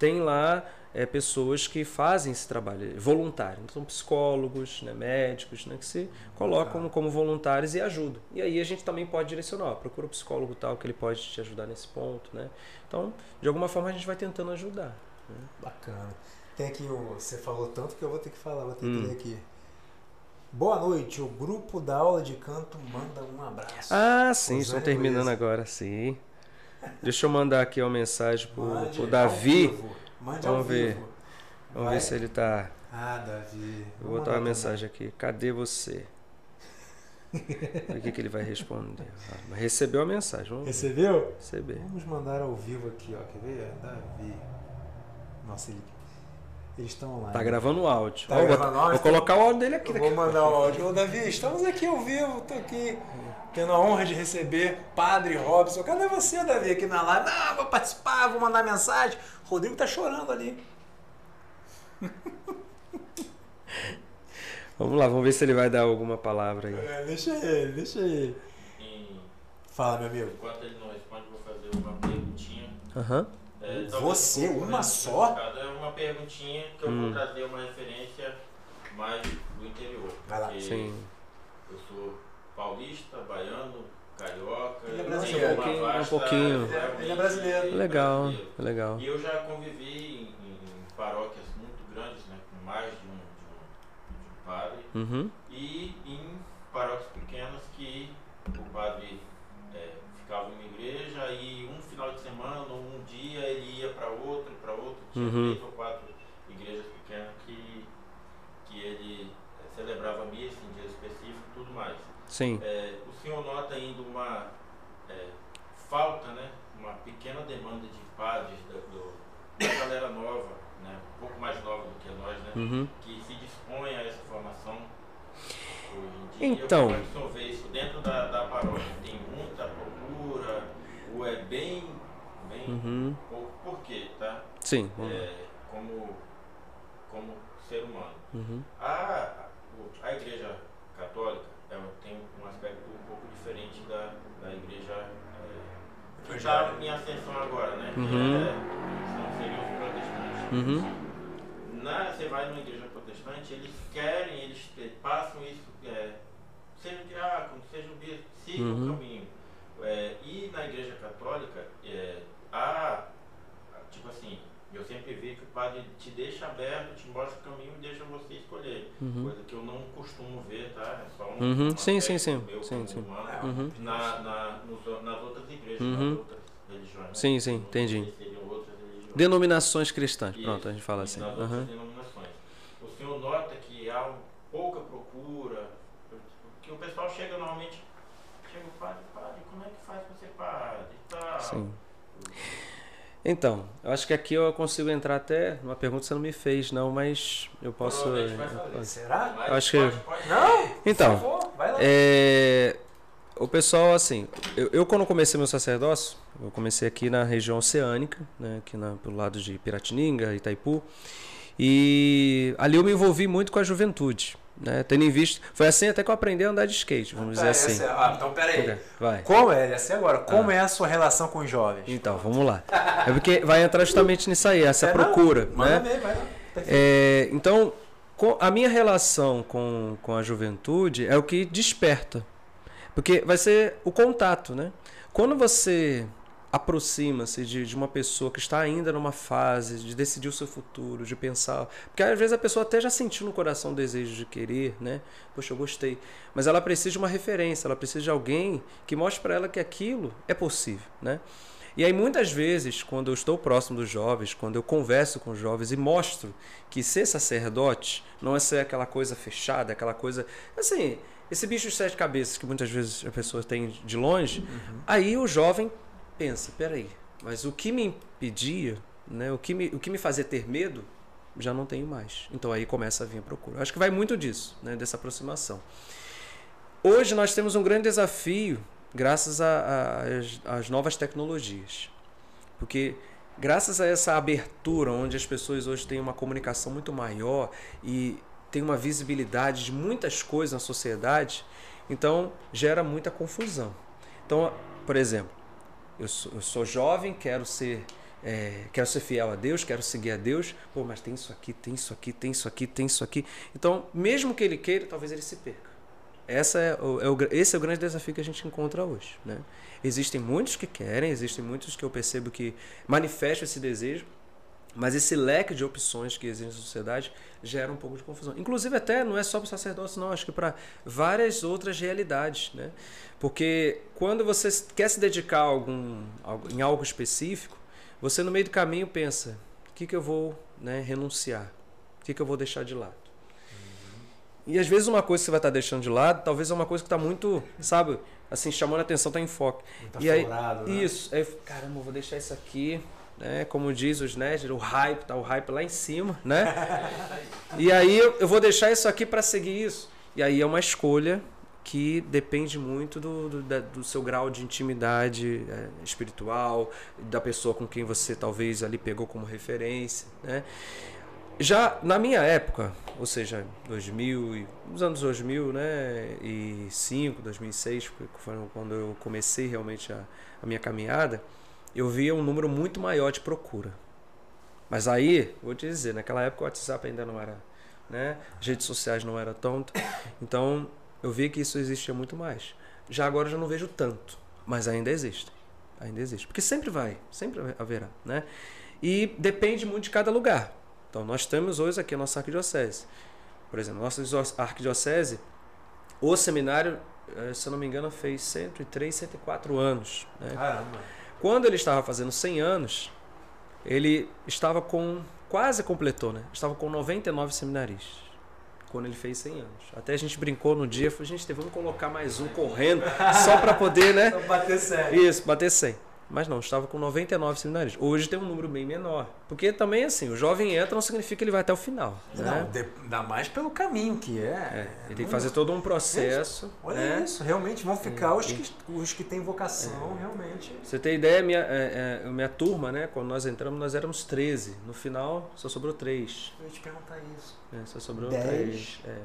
tem lá é, pessoas que fazem esse trabalho, voluntário. Então, são psicólogos, né, médicos, né, que se colocam tá. como voluntários e ajudam. E aí a gente também pode direcionar, ó, procura o um psicólogo tal, que ele pode te ajudar nesse ponto. Né? Então, de alguma forma, a gente vai tentando ajudar. Né? Bacana. Tem aqui, o, você falou tanto que eu vou ter que falar, vou ter hum. que ler aqui. Boa noite, o grupo da aula de canto manda um abraço. Ah, sim, estou terminando agora, sim. Deixa eu mandar aqui uma mensagem pro, pro Davi. Mande Vamos ver. Vivo. Vamos Vai. ver se ele tá. Ah, Davi. Vou botar uma mensagem aqui. Cadê você? o que, que ele vai responder? Ah, recebeu a mensagem. Vamos Recebeu? Ver. Recebeu. Vamos mandar ao vivo aqui, ó. Quer ver? Davi. Nossa, ele eles estão lá. Tá gravando o áudio. Tá gravando áudio? Vou colocar o áudio dele aqui. Vou mandar o áudio. Ô, Davi, estamos aqui ao vivo. Tô aqui tendo a honra de receber Padre Robson. Cadê você, Davi, aqui na live? Não, vou participar, vou mandar mensagem. O Rodrigo tá chorando ali. Vamos lá, vamos ver se ele vai dar alguma palavra aí. É, deixa ele, deixa ele. Fala, meu amigo. Enquanto ele não responde, vou fazer uma perguntinha. Aham. Uhum. É, Você, uma só? É uma perguntinha que eu hum. vou trazer uma referência mais do interior. Vai lá. Sim. Eu sou paulista, baiano, carioca. Ele é brasileiro. Um pouquinho. Um pouquinho. Ele é brasileiro. Legal, brasileiro. legal. E eu já convivi em, em, paróquias muito grandes, né, com mais de um, de um, de um padre. Uhum. E em paróquias pequenas que o padre é, ficava em uma igreja e um final de semana, um dia ele ia para outro, para outro, tinha uhum. três ou quatro igrejas pequenas que, que ele é, celebrava missa em dias específicos e tudo mais. Sim. É, o senhor nota ainda uma é, falta, né, uma pequena demanda de padres da, do, da galera nova, né, um pouco mais nova do que nós, né, uhum. que se dispõe a essa formação hoje em dia. Então. Como é que o senhor vê isso dentro da, da paróquia? Tem muita procura? Ou é bem, bem uhum. pouco? Por quê, tá? Sim. É, como, como ser humano. Uhum. A, a igreja católica aspecto um pouco diferente da, da igreja é, que está em ascensão agora, né? Uhum. É, são, seriam os protestantes. Uhum. Na, você vai numa igreja protestante, eles querem, eles te- passam isso, é, seja diácono, seja um bispo, siga Uhum. o caminho. É, e na igreja católica, é, há, tipo assim, eu sempre vi que o padre te deixa aberto, te mostra o caminho e deixa você escolher. Uhum. Coisa que eu não costumo ver, tá? É só um, Uhum. um Sim, sim, sim. meu Sim, sim. humano. Uhum. Na, na, nos- nas outras igrejas, Uhum. nas outras religiões. né? Sim, sim, Não sei entendi. Denominações cristãs, Isso, pronto, a gente fala assim. Nas outras Aham. denominações. O senhor nota que há um- pouca procura, que o pessoal chega normalmente, chega o padre, padre, como é que faz pra ser padre e tal. Sim. Então, eu acho que aqui eu consigo entrar até numa pergunta que você não me fez, não, mas eu posso. Eu posso- Será? Mas acho que- pode, pode. Não? Então, Por favor, vai lá. É, o pessoal, assim, eu, eu quando comecei meu sacerdócio, eu comecei aqui na região oceânica, né, aqui na, pelo lado de Piratininga, Itaipu, e ali eu me envolvi muito com a juventude, né, tendo em vista, foi assim até que eu aprendi a andar de skate, vamos dizer Tá, assim. é- ah, então peraí. Vai. Como é, é agora, como é a sua relação com os jovens? Então, vamos lá. É porque vai entrar justamente nisso aí, essa É, não, procura, Manda né? vai. Perfeito. É, então, a minha relação com, com a juventude é o que desperta. Porque vai ser o contato, né? Quando você aproxima-se de, de uma pessoa que está ainda numa fase de decidir o seu futuro, de pensar. Porque às vezes a pessoa até já sentiu no coração o desejo de querer, né? Poxa, eu gostei. Mas ela precisa de uma referência, ela precisa de alguém que mostre para ela que aquilo é possível, né? E aí muitas vezes, quando eu estou próximo dos jovens, quando eu converso com os jovens e mostro que ser sacerdote não é ser aquela coisa fechada, aquela coisa assim, esse bicho de sete cabeças que muitas vezes a pessoa tem de longe, aí o jovem pensa, peraí, mas o que me impedia, né, o, que me, o que me fazia ter medo, já não tenho mais. Então aí começa a vir a procura. Acho que vai muito disso, né, dessa aproximação. Hoje nós temos um grande desafio graças às novas tecnologias. Porque graças a essa abertura, onde as pessoas hoje têm uma comunicação muito maior e tem uma visibilidade de muitas coisas na sociedade, então gera muita confusão. Então, por exemplo, eu sou, eu sou jovem, quero ser, é, quero ser fiel a Deus, quero seguir a Deus, pô, mas tem isso aqui, tem isso aqui, tem isso aqui, tem isso aqui. Então, mesmo que ele queira, talvez ele se perca. Essa é o, é o, esse é o grande desafio que a gente encontra hoje. Né? Existem muitos que querem, existem muitos que eu percebo que manifestam esse desejo, mas esse leque de opções que existe na sociedade gera um pouco de confusão. Inclusive, até não é só para o sacerdócio, não, acho que para várias outras realidades. Né? Porque quando você quer se dedicar algum, em algo específico, você no meio do caminho pensa: o que, que eu vou né, renunciar? O que, que eu vou deixar de lado? E às vezes uma coisa que você vai estar deixando de lado, talvez é uma coisa que está muito, sabe, assim, chamando a atenção, está em foco. Tá e aí, né? Isso. Aí, caramba, eu vou deixar isso aqui, né? Como diz os nerds, o hype, tá o hype lá em cima, né? e aí eu, vou deixar isso aqui para seguir isso. E aí é uma escolha que depende muito do, do, da- do seu grau de intimidade é, espiritual, da pessoa com quem você talvez ali pegou como referência, né? Já na minha época, ou seja, 2000, e- nos anos 2000, né, e 5, 2006, foi foi quando eu comecei realmente a, a minha caminhada, eu via um número muito maior de procura. Mas aí, vou te dizer, naquela época o WhatsApp ainda não era, né, as redes sociais não eram tanto, então eu vi que isso existia muito mais. Já agora eu já não vejo tanto, mas ainda existe. Ainda existe. Porque sempre vai, sempre haverá, né? E depende muito de cada lugar. Então, nós temos hoje aqui a nossa arquidiocese. Por exemplo, nossa arquidiocese, o seminário, eh, se eu não me engano, fez 103, 104 anos. Né? Caramba. Quando ele estava fazendo 100 anos, ele estava com, quase completou, né? Estava com 99 seminaristas. Quando ele fez 100 anos. Até a gente brincou no dia, falou, gente, vamos colocar mais um correndo, só para poder, né? Então bater sério. Isso, bater 100. Mas não, estava com 99 seminaristas. Hoje tem um número bem menor. Porque também, assim, o jovem entra não significa que ele vai até o final. Não, Né? de- ainda mais pelo caminho que é. É, ele tem que fazer todo um processo. Olha né? isso, realmente vão ficar É, os que, os que têm vocação, realmente. Pra Você tem ideia, minha, é, é, minha turma, né? Quando nós entramos, nós éramos 13. No final, só sobrou 3. Eu ia te perguntar isso. Né? Só sobrou Dez? 3. É.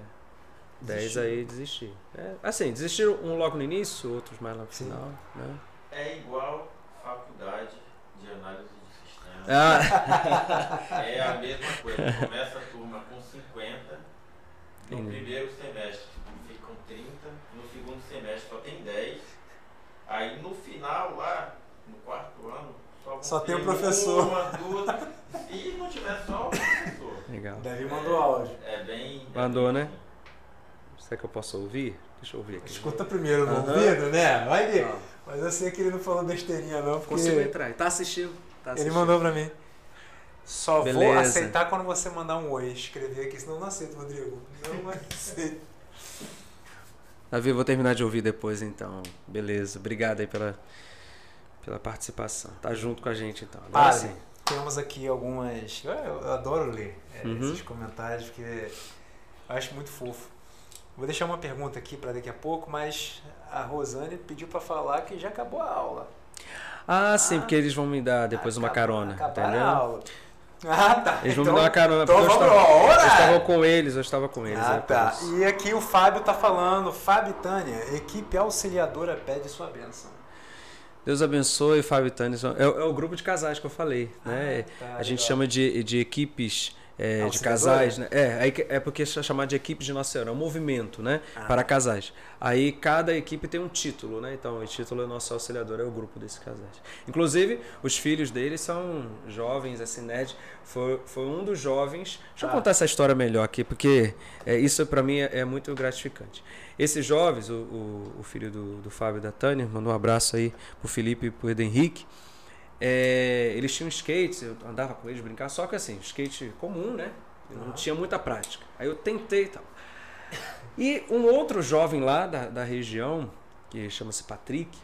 10 Desistiu. aí desistir. É, assim, desistiram um logo no início, outros mais lá no Sim. final. Né? É igual faculdade de análise de sistemas. Ah, É a mesma coisa. Começa a turma com no Entendi. primeiro semestre ficam 30, no segundo semestre só tem 10. Aí no final lá, no quarto ano, só, Só tem ter o professor. Uma, duas, e não tiver só o professor. Legal. Davi mandou áudio. É bem. é Mandou, bem né? Será que eu posso ouvir? Deixa eu ouvir aqui. Escuta primeiro no Aham. ouvido, né? Vai ver. Mas eu sei que ele não falou besteirinha, não, porque Consigo entrar. Tá assistindo? Tá ele assistindo. mandou pra mim. Só vou Beleza. aceitar quando você mandar um oi. Escrever aqui, senão eu não aceito, Rodrigo. Não aceito. Davi, eu vou terminar de ouvir depois então. Beleza. Obrigado aí pela, pela participação. Tá junto com a gente então. Agora Padre, sim. temos aqui algumas. Eu, eu adoro ler é, Uhum. esses comentários, porque eu acho muito fofo. Vou deixar uma pergunta aqui para daqui a pouco, mas a Rosane pediu para falar que já acabou a aula. Ah, sim, porque eles vão me dar depois uma Acabou- carona, acabaram entendeu? a aula. Ah, tá. Eles vão então, me dar uma carona, Então porque eu vamos estava, eu estava com eles, eu estava com eles. Ah, é tá. isso. E aqui o Fábio tá falando. Fábio e Tânia, equipe auxiliadora pede sua bênção. Deus abençoe, Fábio e Tânia. É, é o grupo de casais que eu falei, né? Ah, tá, a gente legal. chama de, de equipes é, de Auxiliadora? casais, né? É, aí é porque é chamado de equipe de Nossa Senhora, é um movimento, né? Ah. Para casais. Aí cada equipe tem um título, né? Então o título é nosso auxiliador, é o grupo desses casais. Inclusive, os filhos deles são jovens, assim, né? Foi, foi um dos jovens. Deixa eu Ah. contar essa história melhor aqui, porque é, isso para mim é, é muito gratificante. Esses jovens, o, o, o filho do, do Fábio e da Tânia, mandou um abraço aí pro Felipe e pro Edo Henrique. É, eles tinham skates, eu andava com eles brincar, só que assim, skate comum, né? Eu não tinha muita prática. Aí eu tentei e tal. E um outro jovem lá da, da região, que chama-se Patrick,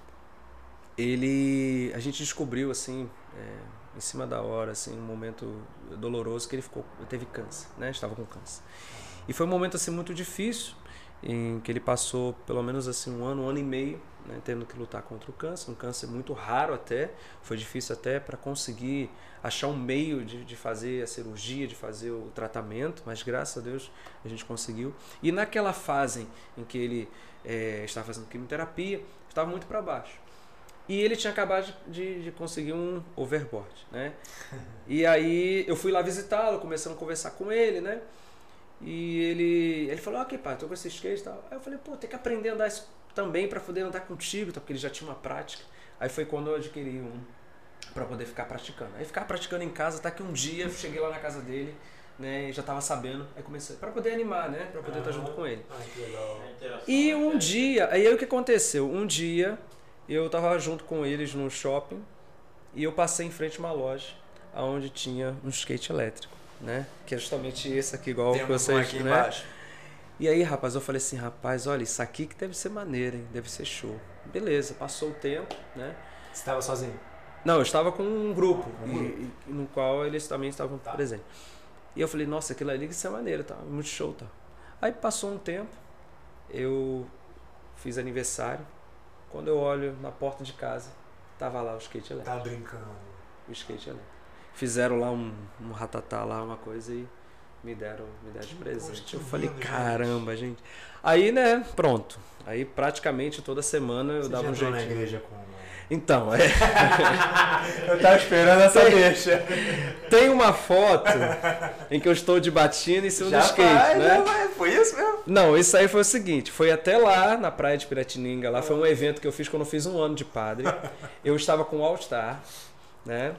ele. A gente descobriu assim, é, em cima da hora, assim, um momento doloroso que ele ficou, teve câncer, né? Estava com câncer. E foi um momento assim muito difícil, em que ele passou pelo menos assim um ano, um ano e meio, né, tendo que lutar contra o câncer, um câncer muito raro até, foi difícil até para conseguir achar um meio de, de fazer a cirurgia, de fazer o tratamento, mas graças a Deus a gente conseguiu. E naquela fase em que ele eh, estava fazendo quimioterapia, estava muito para baixo. E ele tinha acabado de, de conseguir um overboard, né? E aí eu fui lá visitá-lo, começando a conversar com ele, né? E ele, ele falou, ok, pai, tô com esse skate e tal. Aí eu falei, pô, tem que aprender a andar também para poder andar contigo, tá? porque ele já tinha uma prática. Aí foi quando eu adquiri um para poder ficar praticando. Aí ficar praticando em casa, até que um dia eu cheguei lá na casa dele, né, e já tava sabendo, aí comecei para poder animar, né, para poder estar Aham. junto com ele. Ah, que legal. Interação E é um bem- dia, aí o que aconteceu? Um dia eu tava junto com eles no shopping e eu passei em frente a uma loja onde tinha um skate elétrico, né? Que é justamente esse aqui, igual um vocês, aqui né? embaixo. E aí, rapaz, eu falei assim, rapaz, olha, isso aqui que deve ser maneiro, hein? Deve ser show. Beleza, passou o tempo, né? Você estava sozinho? Não, eu estava com um grupo, Um e- grupo. e- no qual eles também estavam Tá. presentes. E eu falei, nossa, aquilo ali que isso é maneiro, tá? Muito show, tá? Aí passou um tempo, eu fiz aniversário. Quando eu olho na porta de casa, tava lá o skate elétrico. Tá brincando. O skate elétrico. Fizeram lá um, um ratatá lá, uma coisa e me deram, me deram de presente. Eu lindo, falei, gente. caramba, gente. Aí, né, pronto. Aí praticamente toda semana eu Você dava já um jeito. na igreja com... Então, é. eu tava esperando essa deixa. Tem uma foto em que eu estou de batina em cima Já do skate, vai, né? já vai. Foi isso mesmo? Não, isso aí foi o seguinte, foi até lá na praia de Piratininga, lá foi um evento que eu fiz quando eu fiz um ano de padre. Eu estava com o All Star, né?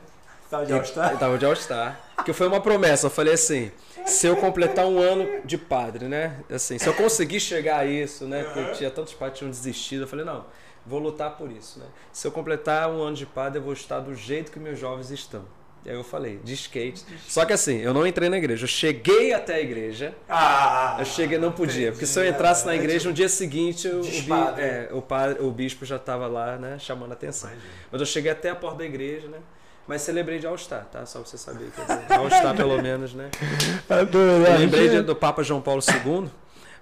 Tava de Eu- All-Star? Eu tava de All Star. Que foi uma promessa, eu falei assim, se eu completar um ano de padre, né? Assim, se eu conseguir chegar a isso, né? Porque tinha tantos padres que tinham desistido, eu falei, não, vou lutar por isso, né? Se eu completar um ano de padre, eu vou estar do jeito que meus jovens estão. E aí eu falei, de skate. Só que assim, eu não entrei na igreja. Eu cheguei até a igreja. Ah, Eu cheguei, não podia. Porque se eu entrasse na igreja, no dia seguinte, o, o, bi- é, o, padre, o bispo já estava lá, né, chamando a atenção. Mas eu cheguei até a porta da igreja, né? Mas celebrei de All-Star, tá? Só pra você saber. All-Star, pelo menos, né? Eu lembrei de- do Papa João Paulo II,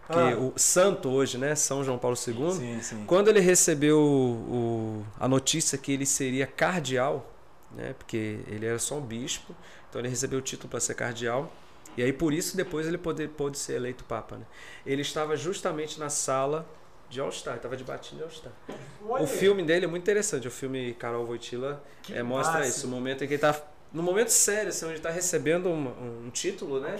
porque Ah. o santo hoje, né? São João Paulo II. Sim, sim. Quando ele recebeu o- a notícia que ele seria cardeal, né? Porque ele era só um bispo, então ele recebeu o título para ser cardeal. E aí por isso depois ele pôde, pôde ser eleito papa, né? Ele estava justamente na sala de All-Star, estava de batina de All-Star. Olha O filme dele é muito interessante, o filme Carol que é, mostra massa. isso, o momento em que ele tá no momento sério, assim, onde ele está recebendo um, um título, né?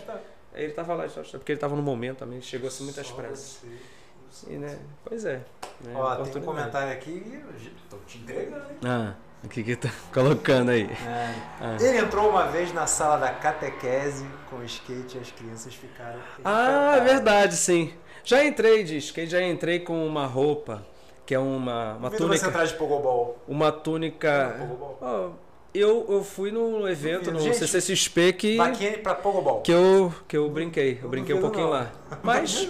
Ele tava lá, porque ele tava no momento também, chegou assim muitas pressas. E, né? Pois é. né, Ó, tem um comentário aqui, tô te entregando, hein? Ah, o que que tá colocando aí? É. Ah. Ele entrou uma vez na sala da catequese com o skate e as crianças ficaram. Ah, é encantadas. verdade, sim. Já entrei de skate, já entrei com uma roupa, que é uma, uma você túnica. entrar de pogobol. Uma túnica. Pogobol. Eu, eu fui no evento, no Gente, CCXP, que, pra pogobol. que, eu, que eu brinquei. Eu brinquei um pouquinho não. lá. Mas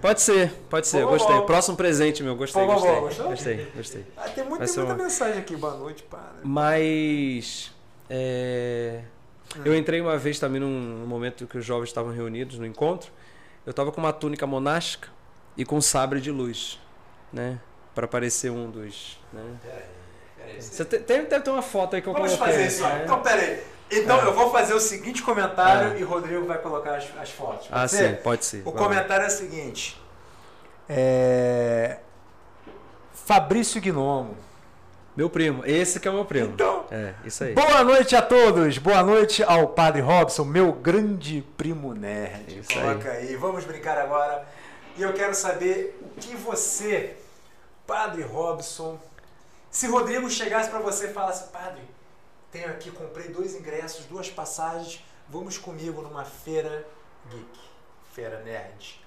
pode ser, pode ser. Pogobol. gostei. Próximo presente meu, gostei, Pogobol, gostei. gostou? Gostei, gostei. Ah, tem, muito, tem muita uma- mensagem aqui. Boa noite, para. Mas. é, Hum. eu entrei uma vez também num momento que os jovens estavam reunidos no encontro. Eu tava com uma túnica monástica e com um sabre de luz, né? Pra parecer um dos. Né? Peraí, peraí. Você te- tem, deve ter uma foto aí que eu Vamos coloquei. fazer isso, né? Então, peraí. Então, É. eu vou fazer o seguinte comentário É. e o Rodrigo vai colocar as, as fotos. Pode Ah, ser? sim, pode ser. O Vai comentário é o seguinte. É... Fabrício Gnomo. Meu primo, esse que é o meu primo. Então, É, isso aí. boa noite a todos. Boa noite ao Padre Robson, meu grande primo nerd. Isso Coloca aí. Vamos brincar agora. E eu quero saber o que você, Padre Robson, se Rodrigo chegasse para você e falasse, Padre, tenho aqui, comprei dois ingressos, duas passagens, vamos comigo numa feira geek, feira nerd.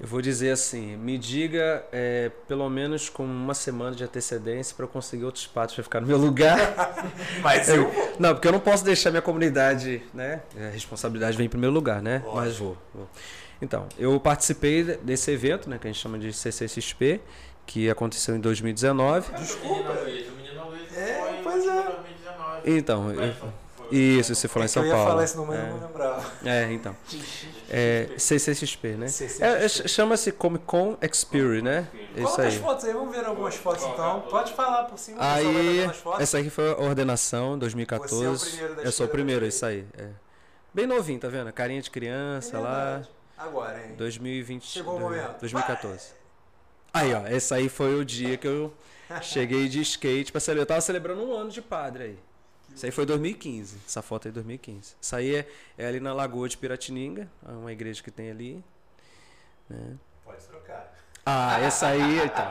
Eu vou dizer assim, me diga é, pelo menos com uma semana de antecedência para eu conseguir outros patos para ficar no meu lugar. Mas Eu- não, porque eu não posso deixar minha comunidade, né? A responsabilidade vem em primeiro lugar, né? Lógico. Mas vou, vou. Então, eu participei desse evento, né? Que a gente chama de CCXP, que aconteceu em 2019. Desculpa. O menino Luiz, o menino Luiz É, foi pois é. em 2019. Então, eu- isso, você falou É em São eu ia Paulo. falar esse nome, mas é. eu não lembrava. É, então. É, CCXP, né? CCXP. É, é, ch- Chama-se Comic Con Experience, né? Isso Coloca as aí. fotos aí, vamos ver algumas fotos então. Pode falar por cima, Aí, as essa aqui foi a ordenação, 2014. Você é o primeiro da Eu sou o primeiro, pra isso aí. é. Bem novinho, tá vendo? Carinha de criança É lá. Agora, hein? 2020. Chegou o momento. 2014. Aí, ó, esse aí foi o dia que eu cheguei de skate pra celebrar. Eu tava celebrando um ano de padre aí. Isso aí foi 2015. Essa foto aí é 2015. Isso aí é, é ali na Lagoa de Piratininga, é uma igreja que tem ali. né? Pode trocar. Ah, essa aí, então.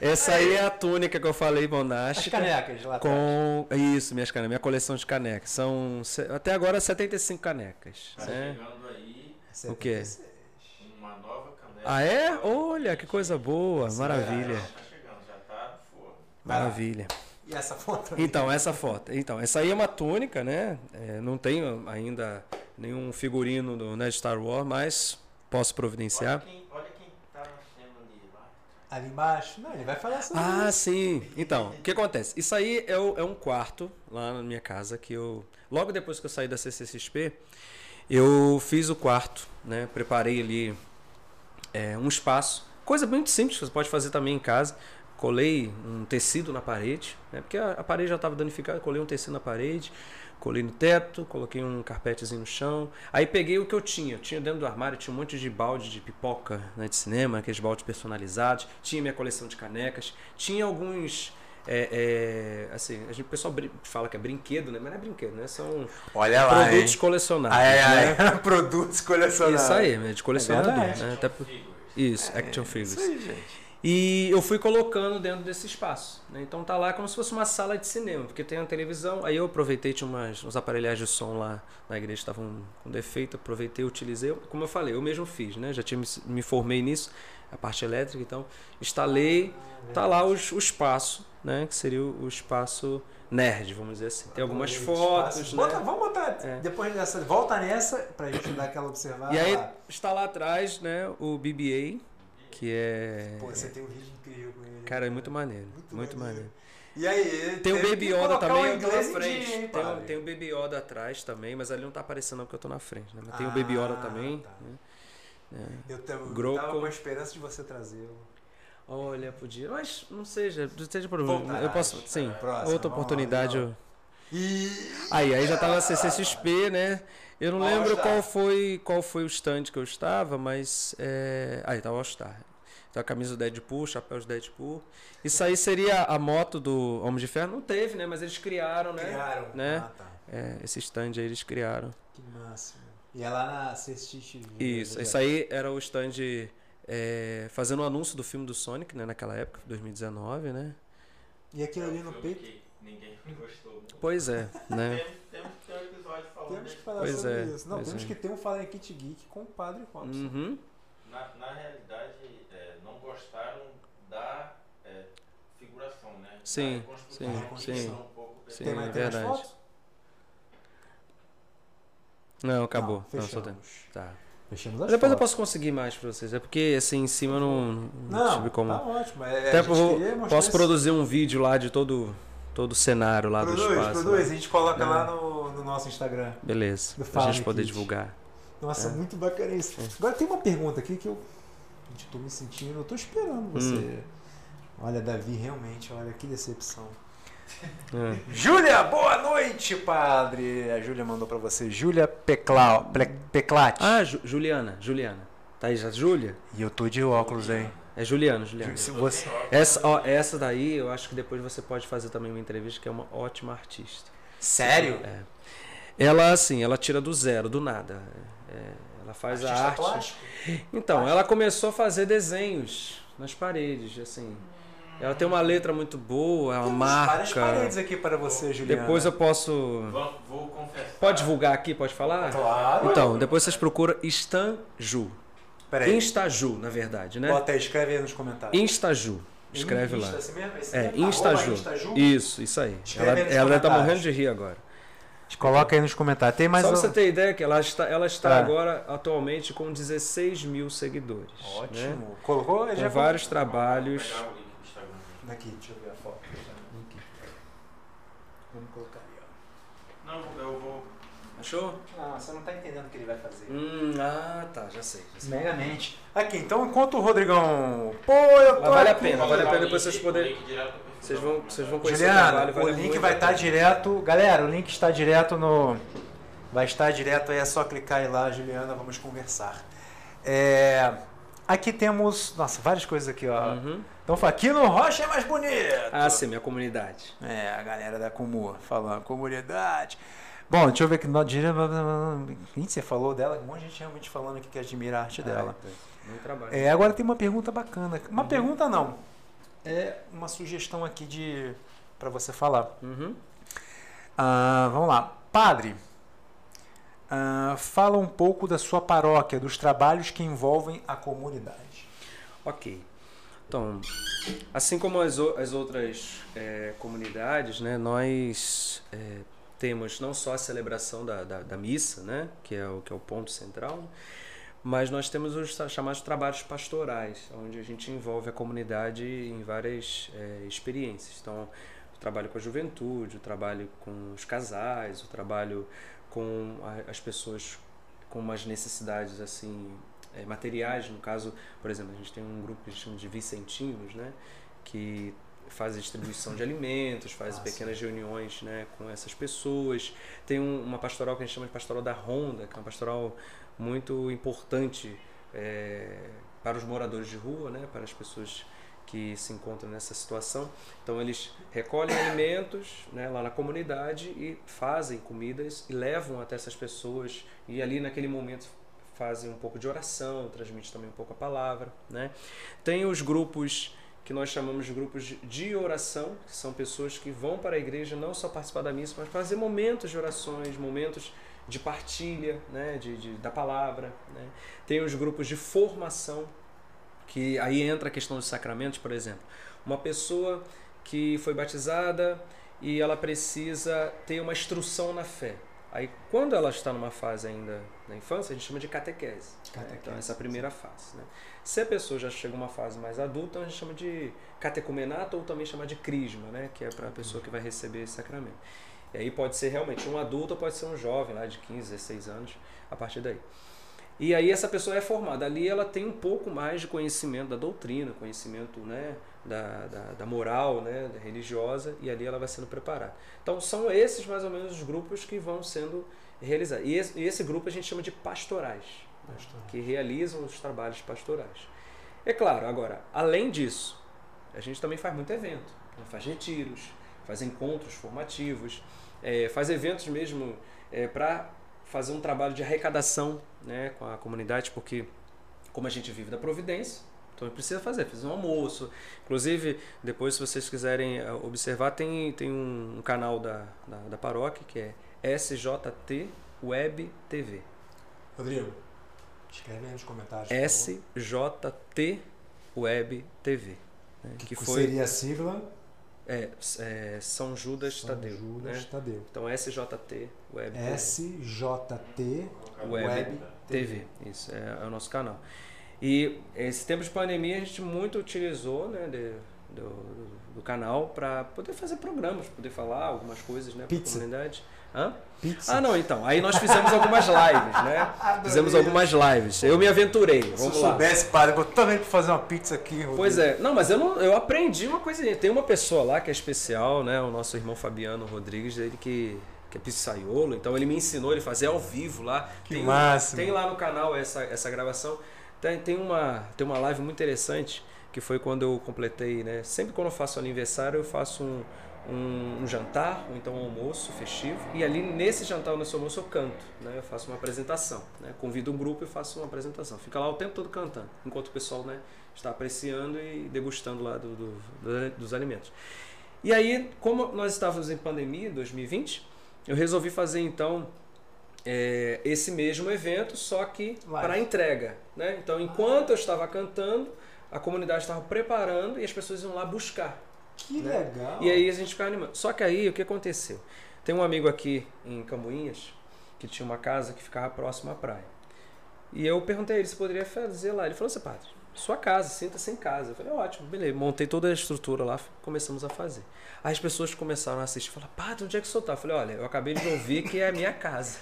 Essa aí é a túnica que eu falei, As monástica. canecas lá atrás. Com. Isso, minhas canecas, minha coleção de canecas. São até agora 75 canecas. Tá Né? chegando aí O quê? 76. uma nova caneca. Ah, é? Olha, que coisa boa, maravilha. Tá chegando, já tá no forno. Maravilha. E essa foto? Então, essa foto. Então, essa aí é uma túnica, né? É, não tenho ainda nenhum figurino do né, Star Wars, mas posso Olha providenciar. quem, olha quem tá ali. Ali embaixo? Não, ele vai falar sobre Ah, isso. sim. Então, o que acontece? Isso aí é, o- é um quarto lá na minha casa que eu. Logo depois que eu saí da CCXP, eu fiz o quarto, né? Preparei ali é, um espaço. Coisa muito simples você pode fazer também em casa. Colei um tecido na parede, né? Porque a, a parede já estava danificada, colei um tecido na parede, colei no teto, coloquei um carpetezinho no chão. Aí peguei o que eu tinha. Eu tinha dentro do armário, tinha um monte de balde de pipoca né, de cinema, aqueles baldes personalizados. Tinha minha coleção de canecas. Tinha alguns. é, é, assim, a gente, o pessoal fala que é brinquedo, né? Mas não é brinquedo, né? São Olha lá, produtos hein? colecionáveis. Ai, né? ai, produtos colecionáveis. Isso aí, né, de colecionador. verdade. né? Até. Isso, action É, figures. Isso aí, gente. E eu fui colocando dentro desse espaço. né? Então tá lá como se fosse uma sala de cinema, porque tem uma televisão. Aí eu aproveitei, tinha umas, uns aparelhagens de som lá na igreja que estavam com defeito, aproveitei, utilizei. Como eu falei, eu mesmo fiz, né? Já tinha me, me formei nisso, a parte elétrica, então instalei. Tá lá os- o, espaço, né? Que seria o, o espaço nerd, vamos dizer assim. Tem algumas fotos, né? Bota- vamos botar, É. depois dessa, volta nessa pra gente dar aquela observada. E aí está lá atrás, né? O BB-8, que é. Pô, você tem um vídeo incrível com ele. Cara, é muito maneiro. Muito Muito, maneiro. maneiro. E aí, Tem o Baby Yoda também, o eu tô na frente. dia, hein, tem, o, tem o Baby Yoda atrás também, mas ali não tá aparecendo porque eu tô na frente. Né? Mas tem o Ah, Baby Yoda também. tá. né? Eu tava, eu tava com a esperança de você trazer. Olha, podia. Mas não seja, não seja problema. Voltarás. Eu posso. Sim, Próxima, outra lá, oportunidade. legal. eu- E. Aí, aí já tava na CCXP, né? Eu não All lembro Star. qual foi, qual foi o stand que eu estava, mas. É... Aí, tava All Star. Tem a camisa do Deadpool, chapéu de Deadpool. Isso aí seria a moto do Homem de Ferro? Não teve, né? Mas eles criaram, né? Criaram. Né? Ah, tá. É, esse stand aí eles criaram. Que máximo. E é lá na CSX. Isso, isso aí era o stand é, fazendo o anúncio do filme do Sonic, né? Naquela época, 2019, né? E aquilo ali É um no peito. Ninguém gostou. Pois é, né? Temos, temos que ter um episódio falando Temos que desse. falar Pois sobre é, isso. Não, pois temos é. que ter um Fala em Kit Geek com o Padre Robson. Uhum. Na, na realidade, é, não gostaram da é, figuração, né? Sim, sim, sim. um pouco Sim, tem mais, é tem mais verdade. fotos? Não, acabou. Não, Não, só tem. Tá. Fechamos as Depois eu fotos. posso conseguir mais pra vocês. É porque assim em cima eu não, não Não, tive como. tá ótimo. É, Até a gente eu queria mostrar posso esse- produzir um vídeo lá de todo todo o cenário lá do Produz, espaço. produz. né? A gente coloca Não. lá no, no nosso Instagram. Beleza. Do Pra gente poder Kit. divulgar. Nossa, É. muito bacana isso. Agora tem uma pergunta aqui que eu. Gente, tô me sentindo. Eu tô esperando você. Hum. Olha, Davi, realmente, olha que decepção. É. Júlia, boa noite, padre. A Júlia mandou pra você. Júlia Peclati. Ah, Ju- Juliana, Juliana. Tá aí já, Júlia? E eu tô de óculos, hein? É Juliana, Juliana. Se você... Essa, ó, essa daí, eu acho que depois você pode fazer também uma entrevista, que é uma ótima artista. Sério? É. Ela, assim, ela tira do zero, do nada. É, ela faz a Artista arte. plástico? Então, ela começou a fazer desenhos nas paredes, assim. Ela tem uma letra muito boa, ela Temos várias marca. paredes aqui para você, Juliana. Depois eu posso. Vou, vou confessar. Pode divulgar aqui, pode falar? Claro. Então, depois vocês procuram Instaju. Peraí. Instaju, na verdade, né? Bota aí, escreve aí nos comentários. Instaju. Escreve Insta, lá. assim mesmo? Esse É, mesmo? Instaju. Instaju? Isso, isso aí. Escreve Ela, aí ela deve comentários. morrendo de rir agora. Coloca aí nos comentários. Tem mais Só um... pra você ter ideia que ela está, ela está Tá. agora atualmente com 16 mil seguidores. Né? Ótimo. Colocou? Com Já vários Vou trabalhos. pegar o link do Instagram. Daqui, deixa eu ver a foto. Vamos colocar ali, ó. Não, eu vou. Achou? Não, você não tá entendendo o que ele vai fazer. Hum, ah, tá, já sei. Já sei. Megamente. Aqui, então enquanto o Rodrigão. Pô, eu tô. Mas vale a aqui. pena, Vou vale a pena o depois link- vocês poderem- o link Vocês vão, vocês vão conhecer o Juliana, trabalho. o vale link muito vai a estar pena. direto. Galera, o link está direto no. Vai estar direto aí, é só clicar aí lá, Juliana, vamos conversar. É, Aqui temos. Nossa, várias coisas aqui, ó. Uhum. Então aqui no Rocha é mais bonito. Ah, sim, minha comunidade. É, a galera da Comu falando, comunidade. Bom, deixa eu ver aqui. no- dire- Quem você falou dela? Um monte de gente realmente falando aqui que admira a arte dela. Ah, é. Muito trabalho. É, agora tem uma pergunta bacana. Uma Uhum. pergunta não. É uma sugestão aqui de para você falar. Uhum. Ah, vamos lá. Padre, ah, fala um pouco da sua paróquia, dos trabalhos que envolvem a comunidade. Ok. Então, assim como as, as outras é, comunidades, né, nós é, temos não só a celebração da, da, da missa, né, que é o, que é o ponto central, mas nós temos os chamados trabalhos pastorais, onde a gente envolve a comunidade em várias é, experiências. Então, o trabalho com a juventude, o trabalho com os casais, o trabalho com as pessoas com umas necessidades assim é, materiais, no caso, por exemplo, a gente tem um grupo que a gente chama de vicentinos, né, que faz a distribuição de alimentos, faz Ah, pequenas reuniões né, com essas pessoas. Tem um- uma pastoral que a gente chama de pastoral da Ronda, que é uma pastoral muito importante é, para os moradores de rua, né, para as pessoas que se encontram nessa situação. Então eles recolhem alimentos né, lá na comunidade e fazem comidas e levam até essas pessoas e ali naquele momento fazem um pouco de oração, transmite também um pouco a palavra, né? Tem os grupos que nós chamamos de grupos de- oração, que são pessoas que vão para a igreja não só participar da missa, mas fazer momentos de orações, momentos de partilha né, de, de- da palavra. Né? Tem os grupos de formação, que aí entra a questão dos sacramentos, por exemplo. Uma pessoa que foi batizada e ela precisa ter uma instrução na fé. Aí, quando ela está numa fase ainda na infância, a gente chama de catequese. né? Catequese, Então, essa é a primeira fase. Né? Se a pessoa já chega a uma fase mais adulta, a gente chama de catecumenato ou também chama de crisma, né? que é para a pessoa que vai receber esse sacramento. E aí pode ser realmente um adulto ou pode ser um jovem lá de 15, 16 anos, a partir daí. E aí essa pessoa é formada. Ali ela tem um pouco mais de conhecimento da doutrina, conhecimento né, da, da, da moral né, da religiosa, e ali ela vai sendo preparada. Então são esses mais ou menos os grupos que vão sendo realizados. E esse, esse grupo a gente chama de pastorais, que realizam os trabalhos pastorais. É claro, agora, além disso, a gente também faz muito evento. Né? Faz retiros, faz encontros formativos, é, faz eventos mesmo é, para fazer um trabalho de arrecadação né, com a comunidade, porque como a gente vive da providência, então precisa fazer, fazer um almoço. Inclusive, depois se vocês quiserem eh, observar, tem, tem um, canal da, da, da paróquia que é SJT Web TV. Rodrigo, escreve aí nos comentários. SJT Web TV. Né, que, que foi, seria a sigla? É, é São Judas São Tadeu. Judas né? Tadeu. Então SJT Web SJT Web, Web TV. TV. Isso, é, é o nosso canal. E esse tempo de pandemia a gente muito utilizou né, de, do, do, canal para poder fazer programas, poder falar algumas coisas né, para a comunidade. Hã? Pizza. Ah, não, então. Aí nós fizemos algumas lives, né? fizemos algumas lives. Eu me aventurei. Vamos Se eu lá. soubesse, padre, eu também fazer uma pizza aqui. Rodrigo. Pois é. Não, mas eu, não, eu aprendi uma coisinha. Tem uma pessoa lá que é especial, né? O nosso irmão Fabiano Rodrigues, ele que que é pizzaiolo, então ele me ensinou ele fazer ao vivo lá. Que tem, máximo. Tem lá no canal essa, essa gravação. Tem, tem, uma, tem uma live muito interessante que foi quando eu completei, né? Sempre quando eu faço aniversário, eu faço um, um, um jantar, ou então um almoço festivo. E ali nesse jantar ou nesse almoço eu canto, né? Eu faço uma apresentação, né? Convido um grupo e faço uma apresentação. Fica lá o tempo todo cantando, enquanto o pessoal né, está apreciando e degustando lá do, do, do, dos alimentos. E aí, como nós estávamos em pandemia, 2020, eu resolvi fazer então é, esse mesmo evento, só que para entrega. Né? Então, enquanto eu estava cantando, a comunidade estava preparando e as pessoas iam lá buscar. Que né? legal! E aí a gente ficava animando. Só que aí o que aconteceu? Tem um amigo aqui em Cambuinhas que tinha uma casa que ficava próxima à praia. E eu perguntei a ele se poderia fazer lá. Ele falou assim, padre, sua casa, sinta-se em casa. Eu falei, ótimo, beleza. Montei toda a estrutura lá, começamos a fazer. Aí as pessoas começaram a assistir, falaram, padre, onde é que o senhor tá? Eu falei, olha, eu acabei de ouvir que é a minha casa.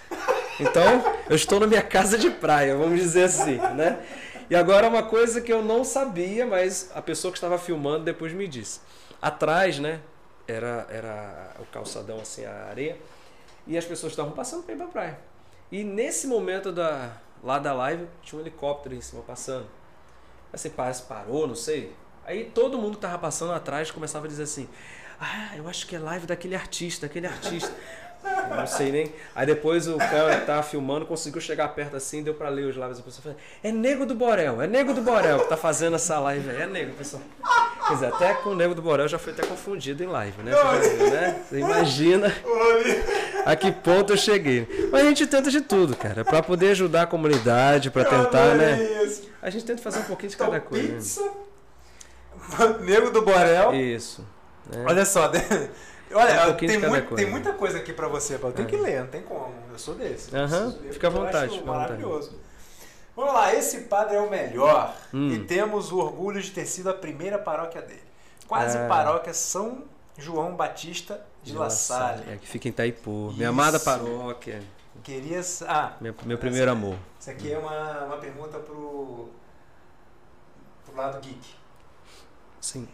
Então, eu estou na minha casa de praia, vamos dizer assim, né? E agora uma coisa que eu não sabia, mas a pessoa que estava filmando depois me disse. Atrás, né, era, era o calçadão, assim, a areia, e as pessoas estavam passando para ir para a praia. E nesse momento da, lá da live, tinha um helicóptero em cima passando. Assim, parece parou, não sei. Aí todo mundo que tava passando atrás começava a dizer assim: Ah, eu acho que é live daquele artista, aquele artista. Não sei nem. Aí depois o cara tava filmando conseguiu chegar perto assim, deu para ler os lábios. A pessoa falou: É Nego do Borel, é Nego do Borel que tá fazendo essa live aí. É Nego, pessoal. Quer dizer, até com o Nego do Borel já foi até confundido em live, né? Você, né? Você imagina a que ponto eu cheguei. Mas a gente tenta de tudo, cara, para poder ajudar a comunidade, para tentar, né? A gente tenta fazer um pouquinho de então, cada coisa. Pizza, né? Nego do Borel. Isso. Né? Olha só, Olha, um tem, muito, tem, muita coisa aqui para você, Paulo. Tem é. que ler, não tem como. Eu sou desse. Uhum. Fica à vontade. Fica maravilhoso. Vontade. Vamos lá, esse padre é o melhor hum. e temos o orgulho de ter sido a primeira paróquia dele. Quase é. paróquia São João Batista de, de La Salle. É, que fica em Itaipu. Minha amada paróquia. Queria. Ah, meu, meu primeiro essa, amor. Isso aqui é uma, uma pergunta pro, pro lado geek. Sim.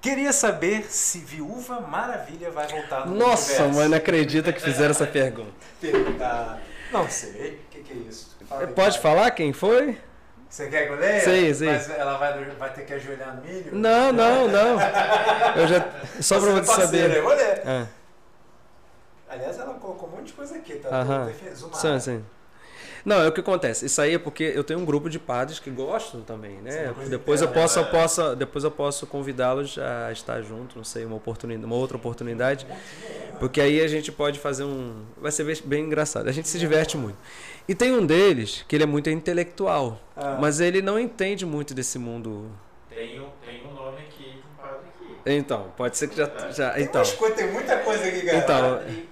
Queria saber se Viúva Maravilha vai voltar no Nossa, mãe, não acredita que fizeram essa pergunta. Pergunta. Não sei. O que, que, é isso? Fala Pode aí, falar quem foi? Você quer que eu leia? Sei, sei. Mas ela vai, vai ter que ajoelhar no milho? Não, não, não. Eu já. Só pra você saber. Eu vou ler. Ah. Aliás, ela colocou um monte de coisa aqui, tá? Aham. Sim, sim. Não, é o que acontece. Isso aí é porque eu tenho um grupo de padres que gostam também, né? Depois eu posso, eu posso, depois eu posso convidá-los a estar junto, não sei, uma oportunidade, uma outra oportunidade, porque aí a gente pode fazer um, vai ser bem engraçado. A gente se diverte muito. E tem um deles que ele é muito intelectual, ah. mas ele não entende muito desse mundo. Tem um, tem um nome aqui, um padre aqui. Então, pode ser que já, já tem então. Tem muita coisa aqui, galera. Então,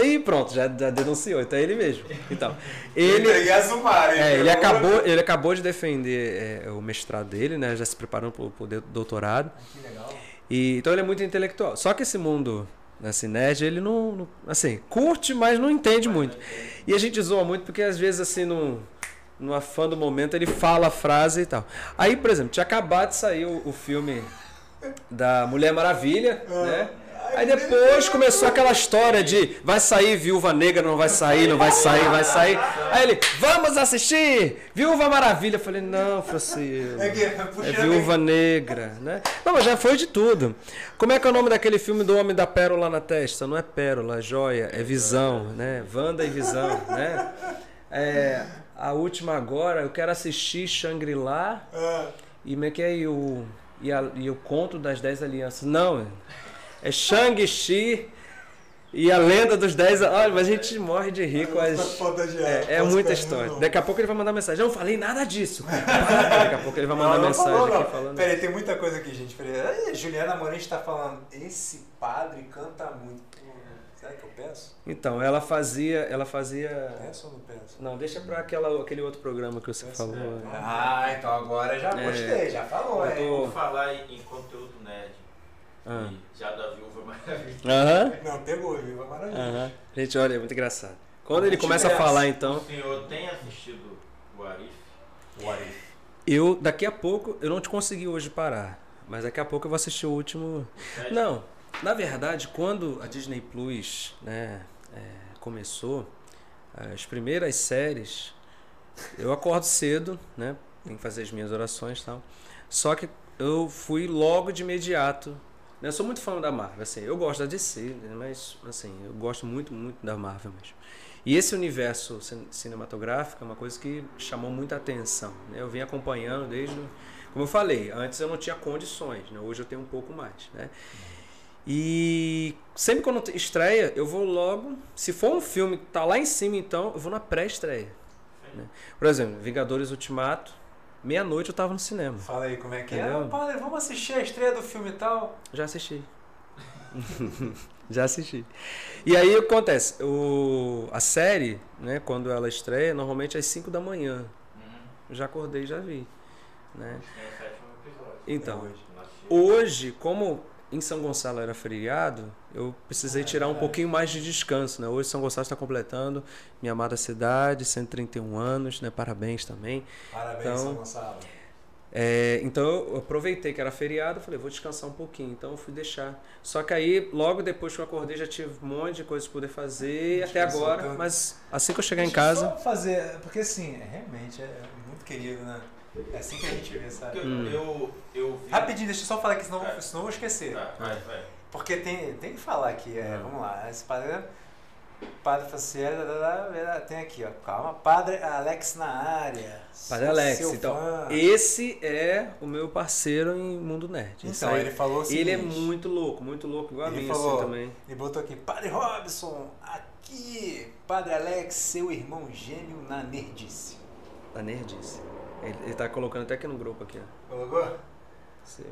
E pronto, já, já, denunciou, então é ele mesmo. Então, ele, é, ele, acabou, ele acabou de defender é, o mestrado dele, né? Já se preparando para o doutorado. Que legal. E, então ele é muito intelectual. Só que esse mundo assim, nerd, ele não, não, assim, curte, mas não entende muito. E a gente zoa muito porque às vezes assim no, no afã do momento ele fala a frase e tal. Aí, por exemplo, tinha acabado de sair o, o filme da Mulher Maravilha, né? Aí depois começou aquela história de vai sair Viúva Negra, não vai sair, não vai sair, vai sair. Aí ele, vamos assistir Viúva Maravilha. Eu falei, não, Francisco. É É puxando Viúva Negra, né? Não, mas já foi de tudo. Como é que é o nome daquele filme do Homem da Pérola na testa? Não é pérola, é joia, é visão, né? Wanda e visão, né? É, a última agora, eu quero assistir Shangri-La Ah, e como é que é e o, e, a- e o conto das Dez Alianças. Não, é Shang-Chi e a lenda dos Dez... Olha, mas a gente morre de rir com as... É, é muita história. Daqui a pouco ele vai mandar mensagem. Eu não falei nada disso. Daqui a pouco ele vai mandar Não, não mensagem falou, não. aqui falando. Peraí, tem muita coisa aqui, gente. Peraí. Juliana Moreira está falando. Esse padre canta muito. Será que eu peço? Então, ela fazia. Ela fazia. Peço ou não peço? Não, deixa pra aquela, aquele outro programa que você Peço, falou. é. Ah, então agora já É. gostei, já falou, Eu tô- Vou falar em, em conteúdo nerd. Ah. Já da viúva maravilha. Aham. Não, pegou, viu? Maravilhoso. Aham. Gente, olha, é muito engraçado. Quando ele começa a falar, então. O senhor tem assistido o Arif? What if? Eu, daqui a pouco, eu não te consegui hoje parar. Mas daqui a pouco eu vou assistir o último. O? Não, na verdade, quando a Disney Plus né, é, começou, as primeiras séries, eu acordo cedo, né? Tenho que fazer as minhas orações e tal. Só que eu fui logo de imediato. Né, Eu sou muito fã da Marvel, assim, eu gosto da DC, né, mas assim, eu gosto muito, muito da Marvel mesmo. E esse universo cin- cinematográfico é uma coisa que chamou muita atenção. Né? Eu vim acompanhando desde. Como eu falei, antes eu não tinha condições, né? hoje eu tenho um pouco mais. Né? E sempre quando estreia, eu vou logo. Se for um filme que tá lá em cima, então, eu vou na pré-estreia. né? Por exemplo, Vingadores Ultimato, meia-noite eu tava no cinema. Fala aí como é que é. Entendeu? Ah, padre, vamos assistir a estreia do filme e tal. Já assisti. Já assisti. E aí o que acontece? O, a série, né, quando ela estreia, normalmente é às 5 da manhã. Uhum. Já acordei já vi. Né? Tem o sétimo episódio. Então, É. Hoje, como em São Gonçalo era feriado, eu precisei tirar um pouquinho mais de descanso, né? Hoje São Gonçalo está completando minha amada cidade, 131 anos, né? Parabéns também. Parabéns, Então- São Gonçalo. É, então eu aproveitei que era feriado, falei, vou descansar um pouquinho, então eu fui deixar. Só que aí, logo depois que eu acordei, já tive um monte de coisas para poder fazer até agora, tanto. mas assim que eu chegar em Deixa eu casa, Só fazer, porque assim, é, realmente é muito querido, né? É assim que a gente vê, sabe? Eu, Hum. eu, eu vi. Rapidinho, deixa eu só falar aqui, senão, É. senão eu vou esquecer. Tá, vai, vai. Porque tem, tem que falar aqui, é, vamos lá. Esse padre, padre Faciel, tem aqui, ó. Calma, padre Alex na área. Padre Alex, então, fã. esse é o meu parceiro em Mundo Nerd. Então, aí- ele falou seguinte, ele é muito louco, muito louco, igual a Ele mim falou- assim também. Ele botou aqui, Padre Robson, aqui, Padre Alex, seu irmão gêmeo na nerdice. A nerdice. Ele, ele tá colocando até aqui no grupo aqui, ó. Colocou? Esse-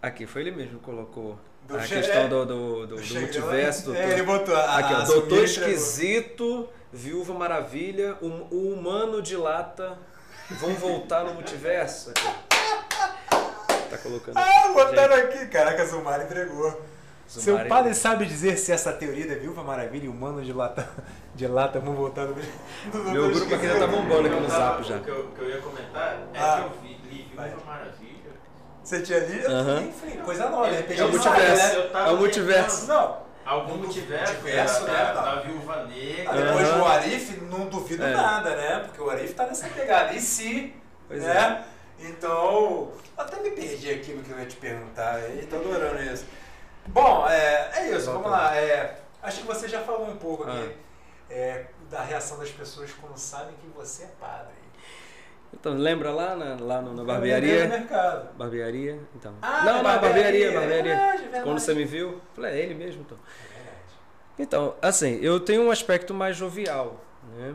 Aqui, foi ele mesmo que colocou Do a questão é, do, do, do, do multiverso. É, ele botou a, Aqui, a ó, Doutor. Esquisito, Viúva Maravilha, o, o Humano de Lata vão voltar no multiverso. Aqui. Tá colocando. Ah, botaram aqui. Caraca, Zumar entregou. Seu padre sabe dizer se essa teoria da Viúva Maravilha e Humano de Lata, de lata vão voltar no... Meu grupo aqui já tá bombando aqui no zap já. O que eu, o que eu ia comentar é Ah. que eu vi, li Vai. Viúva Maravilha. Você tinha lido? Enfim, coisa nova. de repente É o ele multiverso. sabe, né? Eu tava É o multiverso. Não, Algum multiverso, multiverso, da, né, da, tá. da Viúva Negra. Ah, depois Aham. do Arif, não duvido É. nada, né? Porque o Arif tá nessa pegada. E se, Pois né? Então, até me perdi aqui no que eu ia te perguntar. E tô adorando isso. Bom, é, é isso, vamos lá. É, acho que você já falou um pouco aqui é, da reação das pessoas quando sabem que você é padre. Então, lembra lá na, lá no- na barbearia? mercado. Barbearia, então. Ah, não, na barbearia, barbearia. barbearia. Verdade, verdade. Quando você me viu, falei, é ele mesmo, então. É. Então, assim, eu tenho um aspecto mais jovial, né?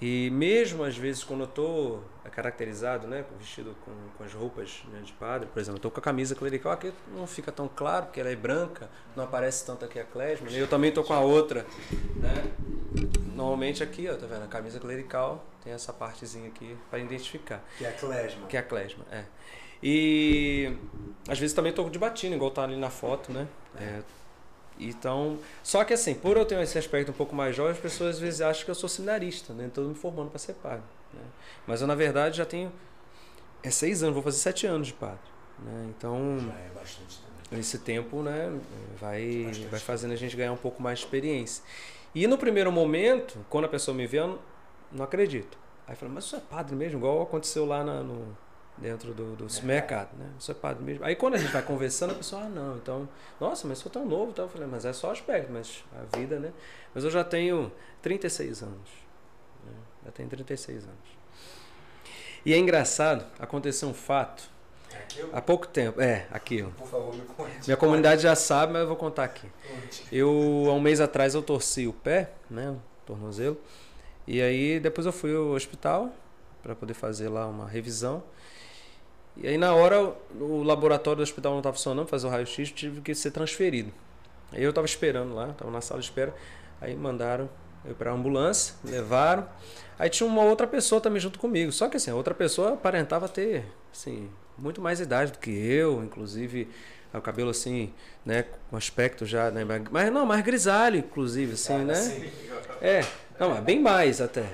E mesmo às vezes quando eu tô caracterizado, né, vestido com, com as roupas né, de padre, por exemplo, tô com a camisa clerical aqui, não fica tão claro, porque ela é branca, não aparece tanto aqui a klezma, né? Eu também tô com a outra, né? Normalmente aqui, ó, tá vendo? A camisa clerical tem essa partezinha aqui para identificar. Que é a Klesma. Que é a klezma, é. E às vezes também tô de batina, igual tá ali na foto, né? É, então, só que assim, por eu ter esse aspecto um pouco mais jovem, as pessoas às vezes acham que eu sou seminarista, né? Estou me formando para ser padre. Mas eu, na verdade, já tenho é, seis anos, vou fazer sete anos de padre. Né? Então, Já é bastante também. esse tempo né, vai, Bastante. vai fazendo a gente ganhar um pouco mais de experiência. E no primeiro momento, quando a pessoa me vê, eu não, não acredito. Aí fala, mas isso é padre mesmo? Igual aconteceu lá na- no, dentro do, do supermercado, né? Isso é padre mesmo. Aí quando a gente vai conversando, a pessoa, ah, não, então, nossa, mas sou tão novo. Então, eu falei, mas é só aspecto, mas a vida, né? Mas eu já tenho 36 anos. Né? Já tenho 36 anos. E é engraçado, aconteceu um fato É aquilo? há pouco tempo. É, aqui, ó. Por favor, me conte. Minha comunidade já sabe, mas eu vou contar aqui. Conte. Eu, há um mês atrás, eu torci o pé, né? O tornozelo. E aí, depois eu fui ao hospital para poder fazer lá uma revisão. E aí, na hora, o laboratório do hospital não estava funcionando, fazer o raio-x, tive que ser transferido. Aí eu estava esperando lá, estava na sala de espera. Aí mandaram eu para a ambulância, levaram. Aí tinha uma outra pessoa também junto comigo. Só que assim, a outra pessoa aparentava ter, assim, muito mais idade do que eu, inclusive o cabelo assim, né, com aspecto já, né, mas não, mais grisalho, inclusive, assim, né? Assim, É, não, é bem mais até,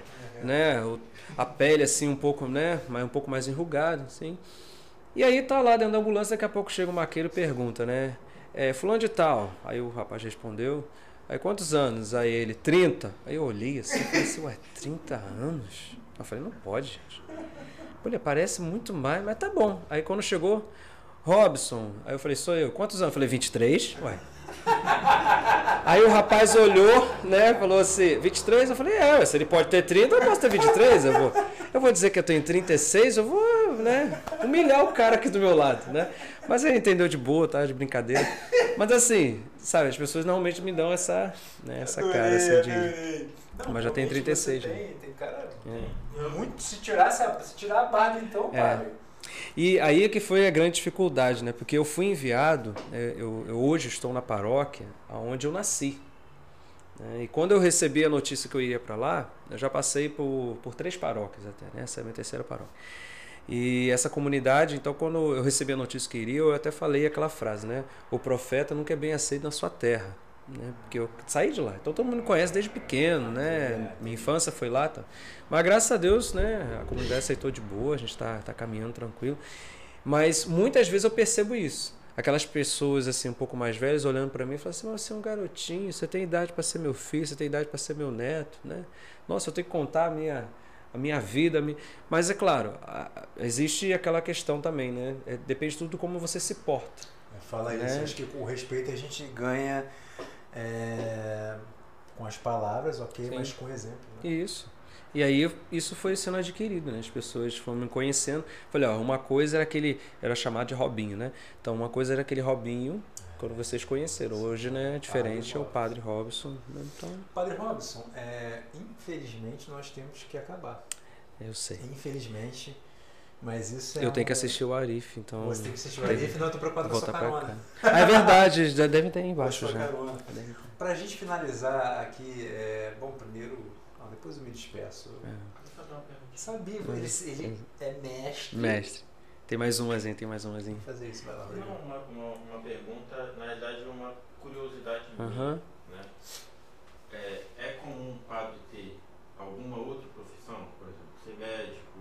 né? O- a pele assim um pouco, né, mas um pouco mais enrugada, assim. E aí tá lá dentro da ambulância, daqui a pouco chega o maqueiro e pergunta, né? É, fulano de tal. Aí o rapaz respondeu. Aí quantos anos? Aí ele, 30. Aí eu olhei assim falei assim, ué, 30 anos? Eu falei, não pode, gente. Pô, Ele parece muito mais, mas tá bom. Aí quando chegou, Robson, aí eu falei, sou eu. Quantos anos? Eu falei, 23. Ué. Aí o rapaz olhou, né, falou assim, 23? Eu falei, é, se ele pode ter 30, eu posso ter 23. Eu vou, eu vou dizer que eu tenho 36, eu vou, né, humilhar o cara aqui do meu lado, né? Mas ele entendeu de boa, tá, de brincadeira. Mas assim, sabe, as pessoas normalmente me dão essa, né, essa cara assim de... Adorei. Não, Mas já tem realmente 36 você já. Tem, tem cara. É. Muito, se, tirasse a, se tirar a barba, então, É. padre. E aí é que foi a grande dificuldade, né? Porque eu fui enviado, né, eu, eu hoje estou na paróquia onde eu nasci. né? E quando eu recebi a notícia que eu iria para lá, eu já passei por, por três paróquias até, né? Essa é a minha terceira paróquia. E essa comunidade, então, quando eu recebi a notícia que iria, eu até falei aquela frase, né? O profeta nunca é bem aceito na sua terra. Né? Porque eu saí de lá. Então todo mundo me conhece desde pequeno, né? Minha infância foi lá. Tá? Mas graças a Deus, né? A comunidade aceitou de boa, a gente está tá caminhando tranquilo. Mas muitas vezes eu percebo isso. Aquelas pessoas assim um pouco mais velhas olhando para mim e falando assim: "Mas você é um garotinho, você tem idade para ser meu filho, você tem idade para ser meu neto, né? Nossa, eu tenho que contar a minha a minha vida, a minha... mas é claro, existe aquela questão também, né? É, depende tudo como você se porta. Fala isso, Né? acho que com o respeito a gente ganha é, com as palavras, ok, Sim. mas com o exemplo. Né? Isso. E aí isso foi sendo adquirido, né? As pessoas foram me conhecendo. Falei, ó, uma coisa era aquele, era chamado de Robinho, né? Então uma coisa era aquele Robinho quando vocês conheceram. Hoje, né, é diferente, é o Padre Robson. né? Então, Padre Robson, é, infelizmente nós temos que acabar. eu sei. Infelizmente, mas isso é Eu tenho que assistir o Arif, então. Você tem que assistir o Arif, não, eu tô preocupado com a sua carona. Ah, é verdade, já devem ter aí embaixo já. carona. Ter. Pra gente finalizar aqui, é, bom, primeiro, ah, depois eu me despeço. É. Deixa eu fazer uma pergunta. Sabia, ele, ele é mestre. Mestre. Tem mais umazinho, tem mais umazinho. Vou fazer isso, vai lá. Não, uma, uma, uma pergunta, na verdade, uma curiosidade minha, Aham. né? É, é comum um padre ter alguma outra profissão? Por exemplo, ser médico,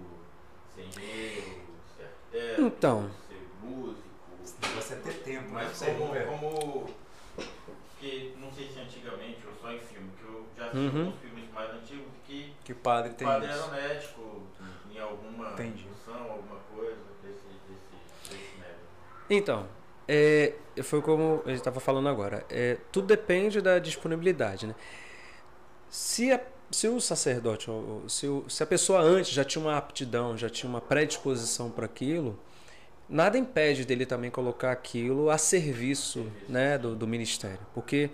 ser engenheiro, ser arquiteto, Então. ser músico. Você ter tempo, né? Mas aí, como, como. Porque não sei se antigamente ou só em filme, que eu já assisti Uhum. alguns filmes mais antigos que Que o padre o tem padre isso. era médico em alguma Entendi. função, alguma coisa desse, desse, desse médico. Então, é, foi como a gente estava falando agora. É, tudo depende da disponibilidade, né? Se, a- se o sacerdote, se, o- se a pessoa antes já tinha uma aptidão, já tinha uma predisposição para aquilo, nada impede dele também colocar aquilo a serviço né, do, do ministério. Porque,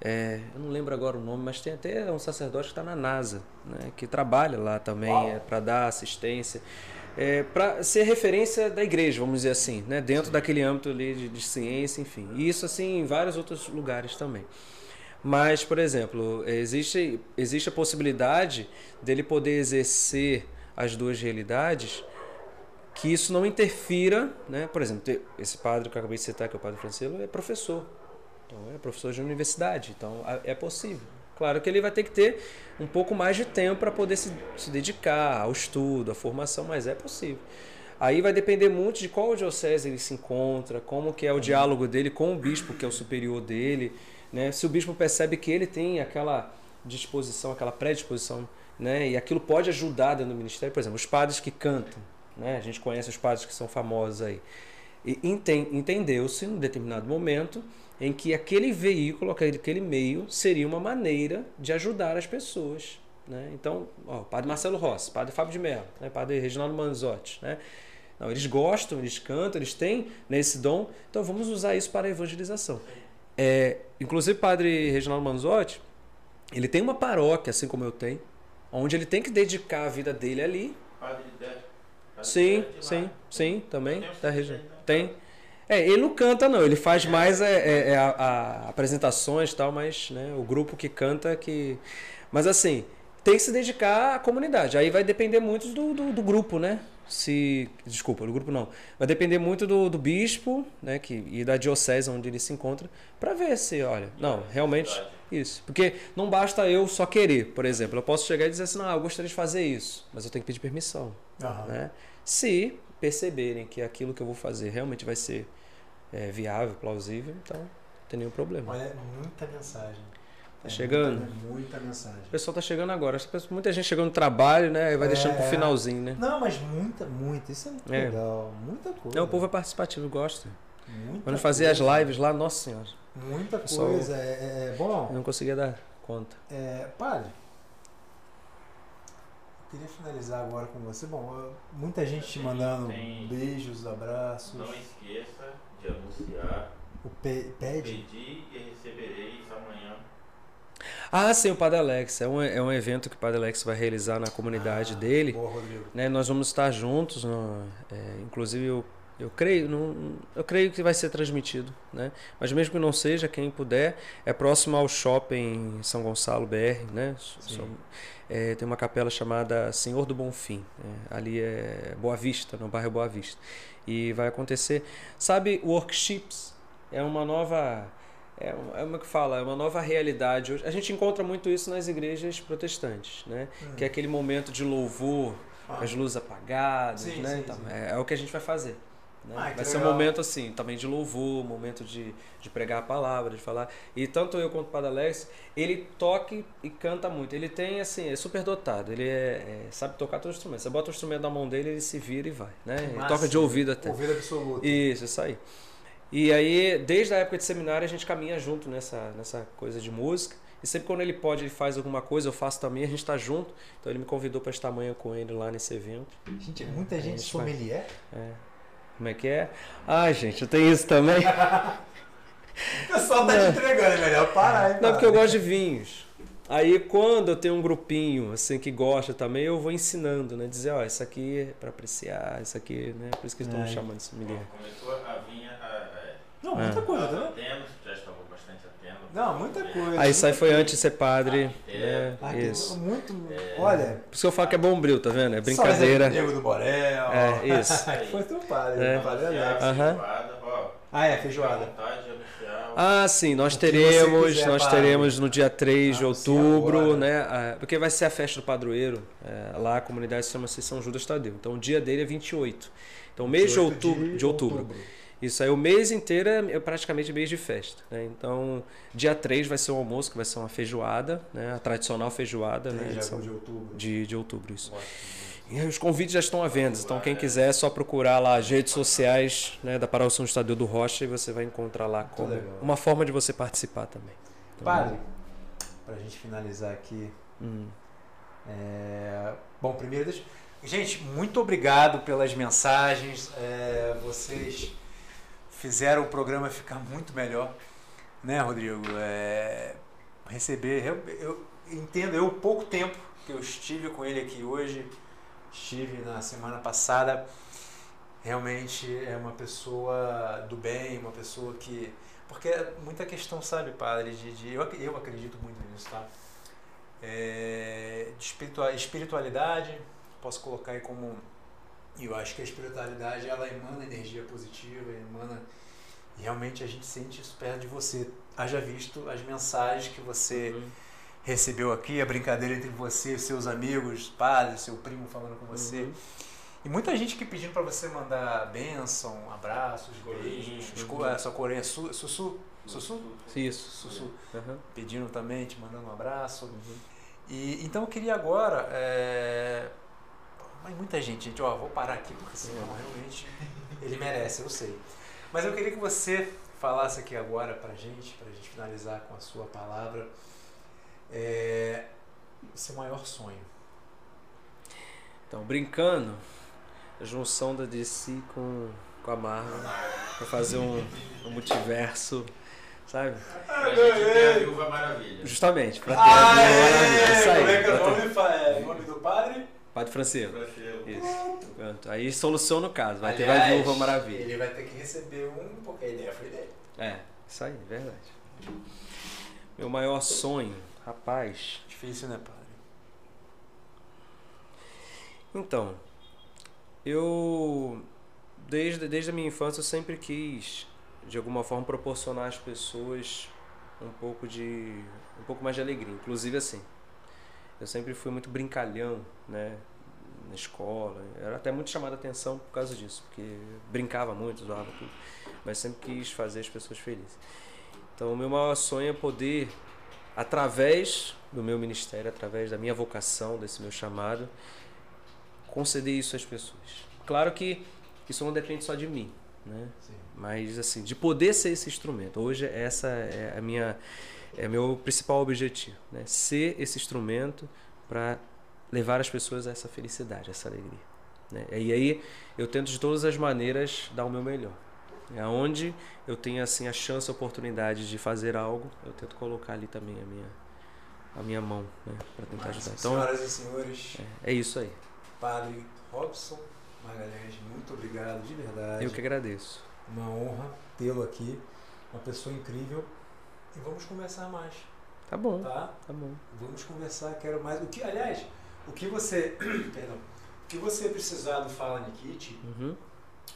é, eu não lembro agora o nome, mas tem até um sacerdote que está na NASA, né, que trabalha lá também é, para dar assistência é, para ser referência da igreja, vamos dizer assim, né? dentro daquele âmbito ali de, de ciência, enfim. E isso assim em vários outros lugares também. Mas, por exemplo, existe, existe a possibilidade dele poder exercer as duas realidades que isso não interfira, né? Por exemplo, esse padre que eu acabei de citar, que é o padre Francelo, é professor. Então, é professor de universidade. Então, é possível. Claro que ele vai ter que ter um pouco mais de tempo para poder se, se dedicar ao estudo, à formação, mas é possível. Aí vai depender muito de qual diocese ele se encontra, como que é o diálogo dele com o bispo, que é o superior dele, né? Se o bispo percebe que ele tem aquela disposição, aquela predisposição, né? E aquilo pode ajudar dentro do ministério, por exemplo, os padres que cantam, né? A gente conhece os padres que são famosos aí. E entendeu-se, em um determinado momento, em que aquele veículo, aquele meio, seria uma maneira de ajudar as pessoas. Né? Então, ó, padre Marcelo Rossi, padre Fábio de Mello, né? padre Reginaldo Manzotti. Né? Não, eles gostam, eles cantam, eles têm nesse dom, então vamos usar isso para a evangelização. É, inclusive, padre Reginaldo Manzotti, ele tem uma paróquia, assim como eu tenho, onde ele tem que dedicar a vida dele ali. Padre de Sim, sim, sim, também. Da região. Tem. É, ele não canta não, ele faz mais é, é, é a, a, apresentações e tal, mas né, o grupo que canta que. Mas assim, tem que se dedicar à comunidade. Aí vai depender muito do, do, do grupo, né? Se. Desculpa, do grupo não. Vai depender muito do, do bispo, né? Que, e da diocese onde ele se encontra, para ver se, olha, não, realmente. Isso. Porque não basta eu só querer, por exemplo. Eu posso chegar e dizer assim, não, eu gostaria de fazer isso, mas eu tenho que pedir permissão. Né? Se perceberem que aquilo que eu vou fazer realmente vai ser é, viável, plausível, então não tem nenhum problema. Olha, muita mensagem. Tá é chegando? Muita, muita, mensagem. O pessoal tá chegando agora. Muita gente chegando no trabalho, né? E vai é... deixando pro finalzinho, né? Não, mas muita, muita. Isso é muito é. legal. Muita coisa. Não, o povo é participativo, gosta. Muita Quando fazia as lives lá, nossa senhora. Muita coisa. É, é, é, bom. Eu não conseguia dar conta. É, padre, queria finalizar agora com você. Bom, muita gente te mandando tem... beijos, abraços. Não esqueça de anunciar. O pe pede? Pedi e recebereis amanhã. Ah, sim, o Padre Alex. É um, é um evento que o Padre Alex vai realizar na comunidade ah, dele. Boa, Rodrigo. Né, nós vamos estar juntos. No, é, inclusive, eu, eu creio, não, eu creio que vai ser transmitido. Né? Mas mesmo que não seja, quem puder, é próximo ao shopping São Gonçalo BR. Né? É, tem uma capela chamada Senhor do Bonfim. É, ali é Boa Vista, no bairro Boa Vista. E vai acontecer. Sabe, workshops é uma nova. É, é uma que fala, é uma nova realidade. Hoje, a gente encontra muito isso nas igrejas protestantes, né? Hum. Que é aquele momento de louvor, ah. as luzes apagadas, sim, né? Sim, então, sim. É, é o que a gente vai fazer. Né? Ah, Vai ser um momento assim, também de louvor, um momento de, de pregar a palavra, de falar. E tanto eu quanto o Padre Alex, ele toca e canta muito. Ele tem assim, é super dotado. Ele é, é, sabe tocar todo instrumento. Você bota o instrumento na mão dele, ele se vira e vai. Né? Ele toca de ouvido até. Ouvido absoluto. Isso, isso aí. E aí, desde a época de seminário, a gente caminha junto nessa, nessa coisa de música. E sempre quando ele pode, ele faz alguma coisa, eu faço também, a gente está junto. Então ele me convidou para estar amanhã com ele lá nesse evento. Gente, é muita gente, gente sommelier. É. Como é que é? Ah, gente, eu tenho isso também. o pessoal tá te entregando, é melhor parar. Hein, Não, porque eu gosto de vinhos. Aí quando eu tenho um grupinho assim que gosta também, eu vou ensinando, né? Dizer, ó, isso aqui é para apreciar, isso aqui, né? Por isso que estão é. chamando de sommelier. Começou a vinha, é, Não, muita coisa, né? Não, muita coisa. Aí aí foi antes de ser padre. Ah, é, ah, isso. Muito. É. Olha. Por isso que eu falo que é bombril, tá vendo? É brincadeira. Diego do Borel. É, isso. foi teu padre, é. padre. Uhum. Ah, é, feijoada. Ah, sim, nós teremos, quiser, nós teremos no dia 3 ah, de outubro, né? Ah, porque vai ser a festa do padroeiro. É, lá a comunidade se chama-se São Judas Tadeu. Então o dia dele é 28. Então mês de outubro, de, de outubro. Isso aí, o mês inteiro é, é praticamente mês de festa. Né? Então, dia 3 vai ser o almoço, que vai ser uma feijoada, né? a tradicional feijoada. né? de, de outubro. De, de outubro, isso. E os convites já estão à venda, então quem quiser é só procurar lá as redes sociais né, da Paróquia São Estadio do Rocha e você vai encontrar lá como uma forma de você participar também. Então, Padre, para a gente finalizar aqui. Hum. É... Bom, primeiro deixa... Gente, muito obrigado pelas mensagens. É, vocês fizeram o programa ficar muito melhor, né, Rodrigo? É, receber, eu, eu entendo, eu pouco tempo que eu estive com ele aqui hoje, estive na semana passada, realmente é uma pessoa do bem, uma pessoa que. Porque é muita questão, sabe, padre, de. de eu, eu acredito muito nisso, tá? É, de espiritualidade, posso colocar aí como e eu acho que a espiritualidade ela emana energia positiva, emana e realmente a gente sente isso perto de você. Haja visto as mensagens que você uhum. recebeu aqui, a brincadeira entre você e seus amigos, padre, seu primo falando com você. Uhum. E muita gente que pedindo pra você mandar bênção, abraços, Corinha. beijos, esco- a sua coreia, su, sussu, sussu, Isso. sussu, Aham. pedindo também, te mandando um abraço. Uhum. E então eu queria agora, é... mas muita gente, gente, ó, vou parar aqui porque senão realmente ele merece, eu sei. Mas eu queria que você falasse aqui agora pra gente, pra gente finalizar com a sua palavra, é... seu maior sonho. Então, brincando, a junção da DC com, com a Marvel pra fazer um, um multiverso, sabe? Pra gente ter a Viúva Maravilha. Justamente, pra ter a Viúva Maravilha. Aí. Como é que é o é, nome do padre? Padre ser- Isso. Pronto. Aí soluciona o caso. Vai ter a Aliás, Viúva Maravilha. Ele vai ter que receber um, porque a ideia foi dele. É, isso aí, verdade. Meu maior sonho, rapaz. Difícil, né, padre? Então, eu desde, desde a minha infância eu sempre quis de alguma forma proporcionar às pessoas um pouco de um pouco mais de alegria, inclusive assim. Eu sempre fui muito brincalhão, né, na escola. Eu era até muito chamado a atenção por causa disso, porque brincava muito, zoava tudo, mas sempre quis fazer as pessoas felizes. Então, o meu maior sonho é poder através do meu ministério, através da minha vocação, desse meu chamado, conceder isso às pessoas. Claro que isso não depende só de mim, né? Sim. Mas assim, de poder ser esse instrumento. Hoje essa é a minha é meu principal objetivo, né? Ser esse instrumento para levar as pessoas a essa felicidade, a essa alegria, né? E aí eu tento de todas as maneiras dar o meu melhor. Aonde eu tenho assim a chance, a oportunidade de fazer algo, eu tento colocar ali também a minha a minha mão, né, para tentar ajudar. Então Senhoras e senhores, é, é isso aí. Padre Robson Magalhães, muito obrigado, de verdade. Eu que agradeço. Uma honra tê-lo aqui, uma pessoa incrível. E vamos conversar mais, Tá bom, tá? tá bom. Vamos conversar, quero mais. O que, aliás, o que você, perdão, o que você precisar do Fala Nikit, Uhum.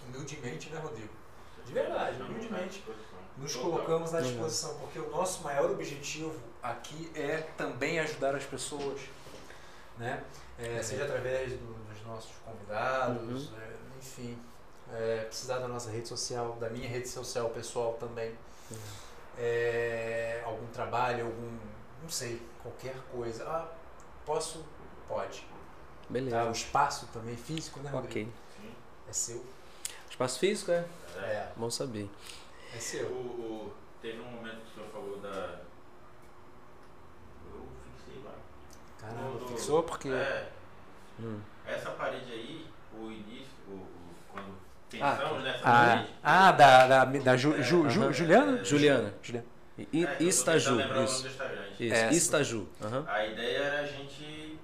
humildemente, né, Rodrigo? De verdade, humildemente. Nos colocamos à disposição, porque o nosso maior objetivo aqui é também ajudar as pessoas, né? É, seja através do- dos nossos convidados, Uhum. é, enfim, é, precisar da nossa rede social, da minha rede social pessoal também, É, algum trabalho, algum, não sei, qualquer coisa. Ah, posso? Pode. Beleza. Tá? O espaço também físico, né, Rodrigo? ok. Sim. É seu. Espaço físico, é? É. É, Bom saber. é O, seu. o- teve um momento que o senhor falou da. Eu fixei lá. Caramba, Do- fixou porque. É, Hum. essa parede aí, o início, Ah, pensamos nessa Ah, ah da, da, da Ju, É, Ju, Ju- aham. Juliana? É, Juliana. Juliana. I- é, Istaju. Isso. Isso. Essa. Istaju. Aham. A ideia era a gente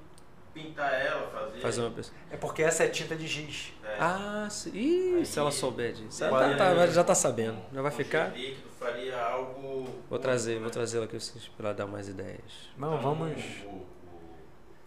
pintar ela, fazer. Fazer uma pessoa. É porque essa é tinta de giz. é, Ah, sim. Ih, Aí- se ela souber disso. Ela tá- tá- já tá sabendo. Já vai ficar. faria algo. Vou trazer, vou né? trazer ela aqui pra ela dar mais ideias. Não, Então, vamos. o- o-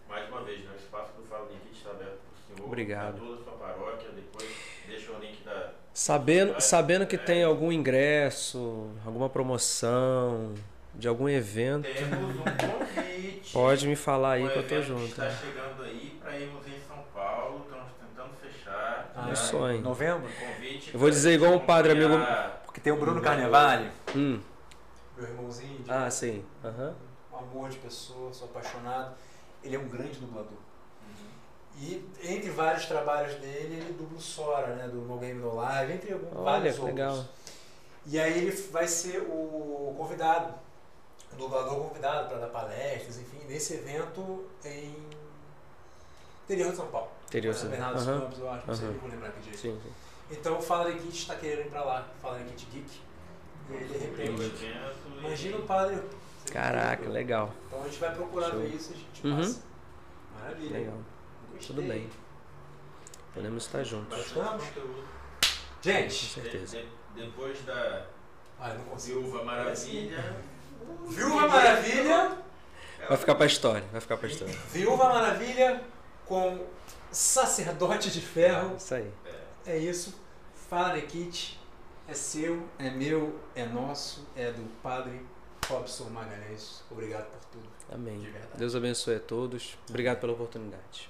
mais uma vez, né, o espaço do Fala Nikit está aberto para o senhor. Obrigado. Pra toda a sua paróquia. Depois deixa o link da. Sabendo, sabendo que É. tem algum ingresso, alguma promoção, de algum evento, Temos um convite. pode me falar aí um que eu tô junto. Está chegando aí para irmos em São Paulo. Estamos tentando fechar. Ah, Meu né? sonho. Novembro? Convite Eu vou dizer igual um padre amigo- Porque tem o Bruno Carnevale, Hum. meu irmãozinho, de Ah, sim. Aham. um amor de pessoa, sou apaixonado. Ele é um grande dublador. Uhum. E entre vários trabalhos dele, ele dubla o Sora, né? Do No Game No Live, entre alguns, Olha, vários que outros. legal. E aí ele vai ser o convidado, o dublador convidado para dar palestras, enfim, nesse evento em interior de São Paulo. Interior de São São Bernardo dos Aham. Campos, eu acho, não sei, vou lembrar aqui direito. Sim, sim. Então o Fala Geek está querendo ir para lá, Fala Geek Geek. E aí, de repente, e- imagina o padre. Caraca, legal. Então a gente vai procurar Show. ver isso, a gente Uhum. passa. Maravilha. Legal. Tudo bem. Podemos estar juntos. Conteúdo. Com Gente, certeza. De- de- depois da ah. Viúva Maravilha. Viúva Maravilha, Vai ficar pra história, vai ficar pra história. Viúva Maravilha com Sacerdote de Ferro. Isso aí. É isso. Fala Nekit. É seu, é meu, é nosso, é do Padre Robson Magalhães. Obrigado por tudo. Amém. De. Deus abençoe a todos. Obrigado pela oportunidade.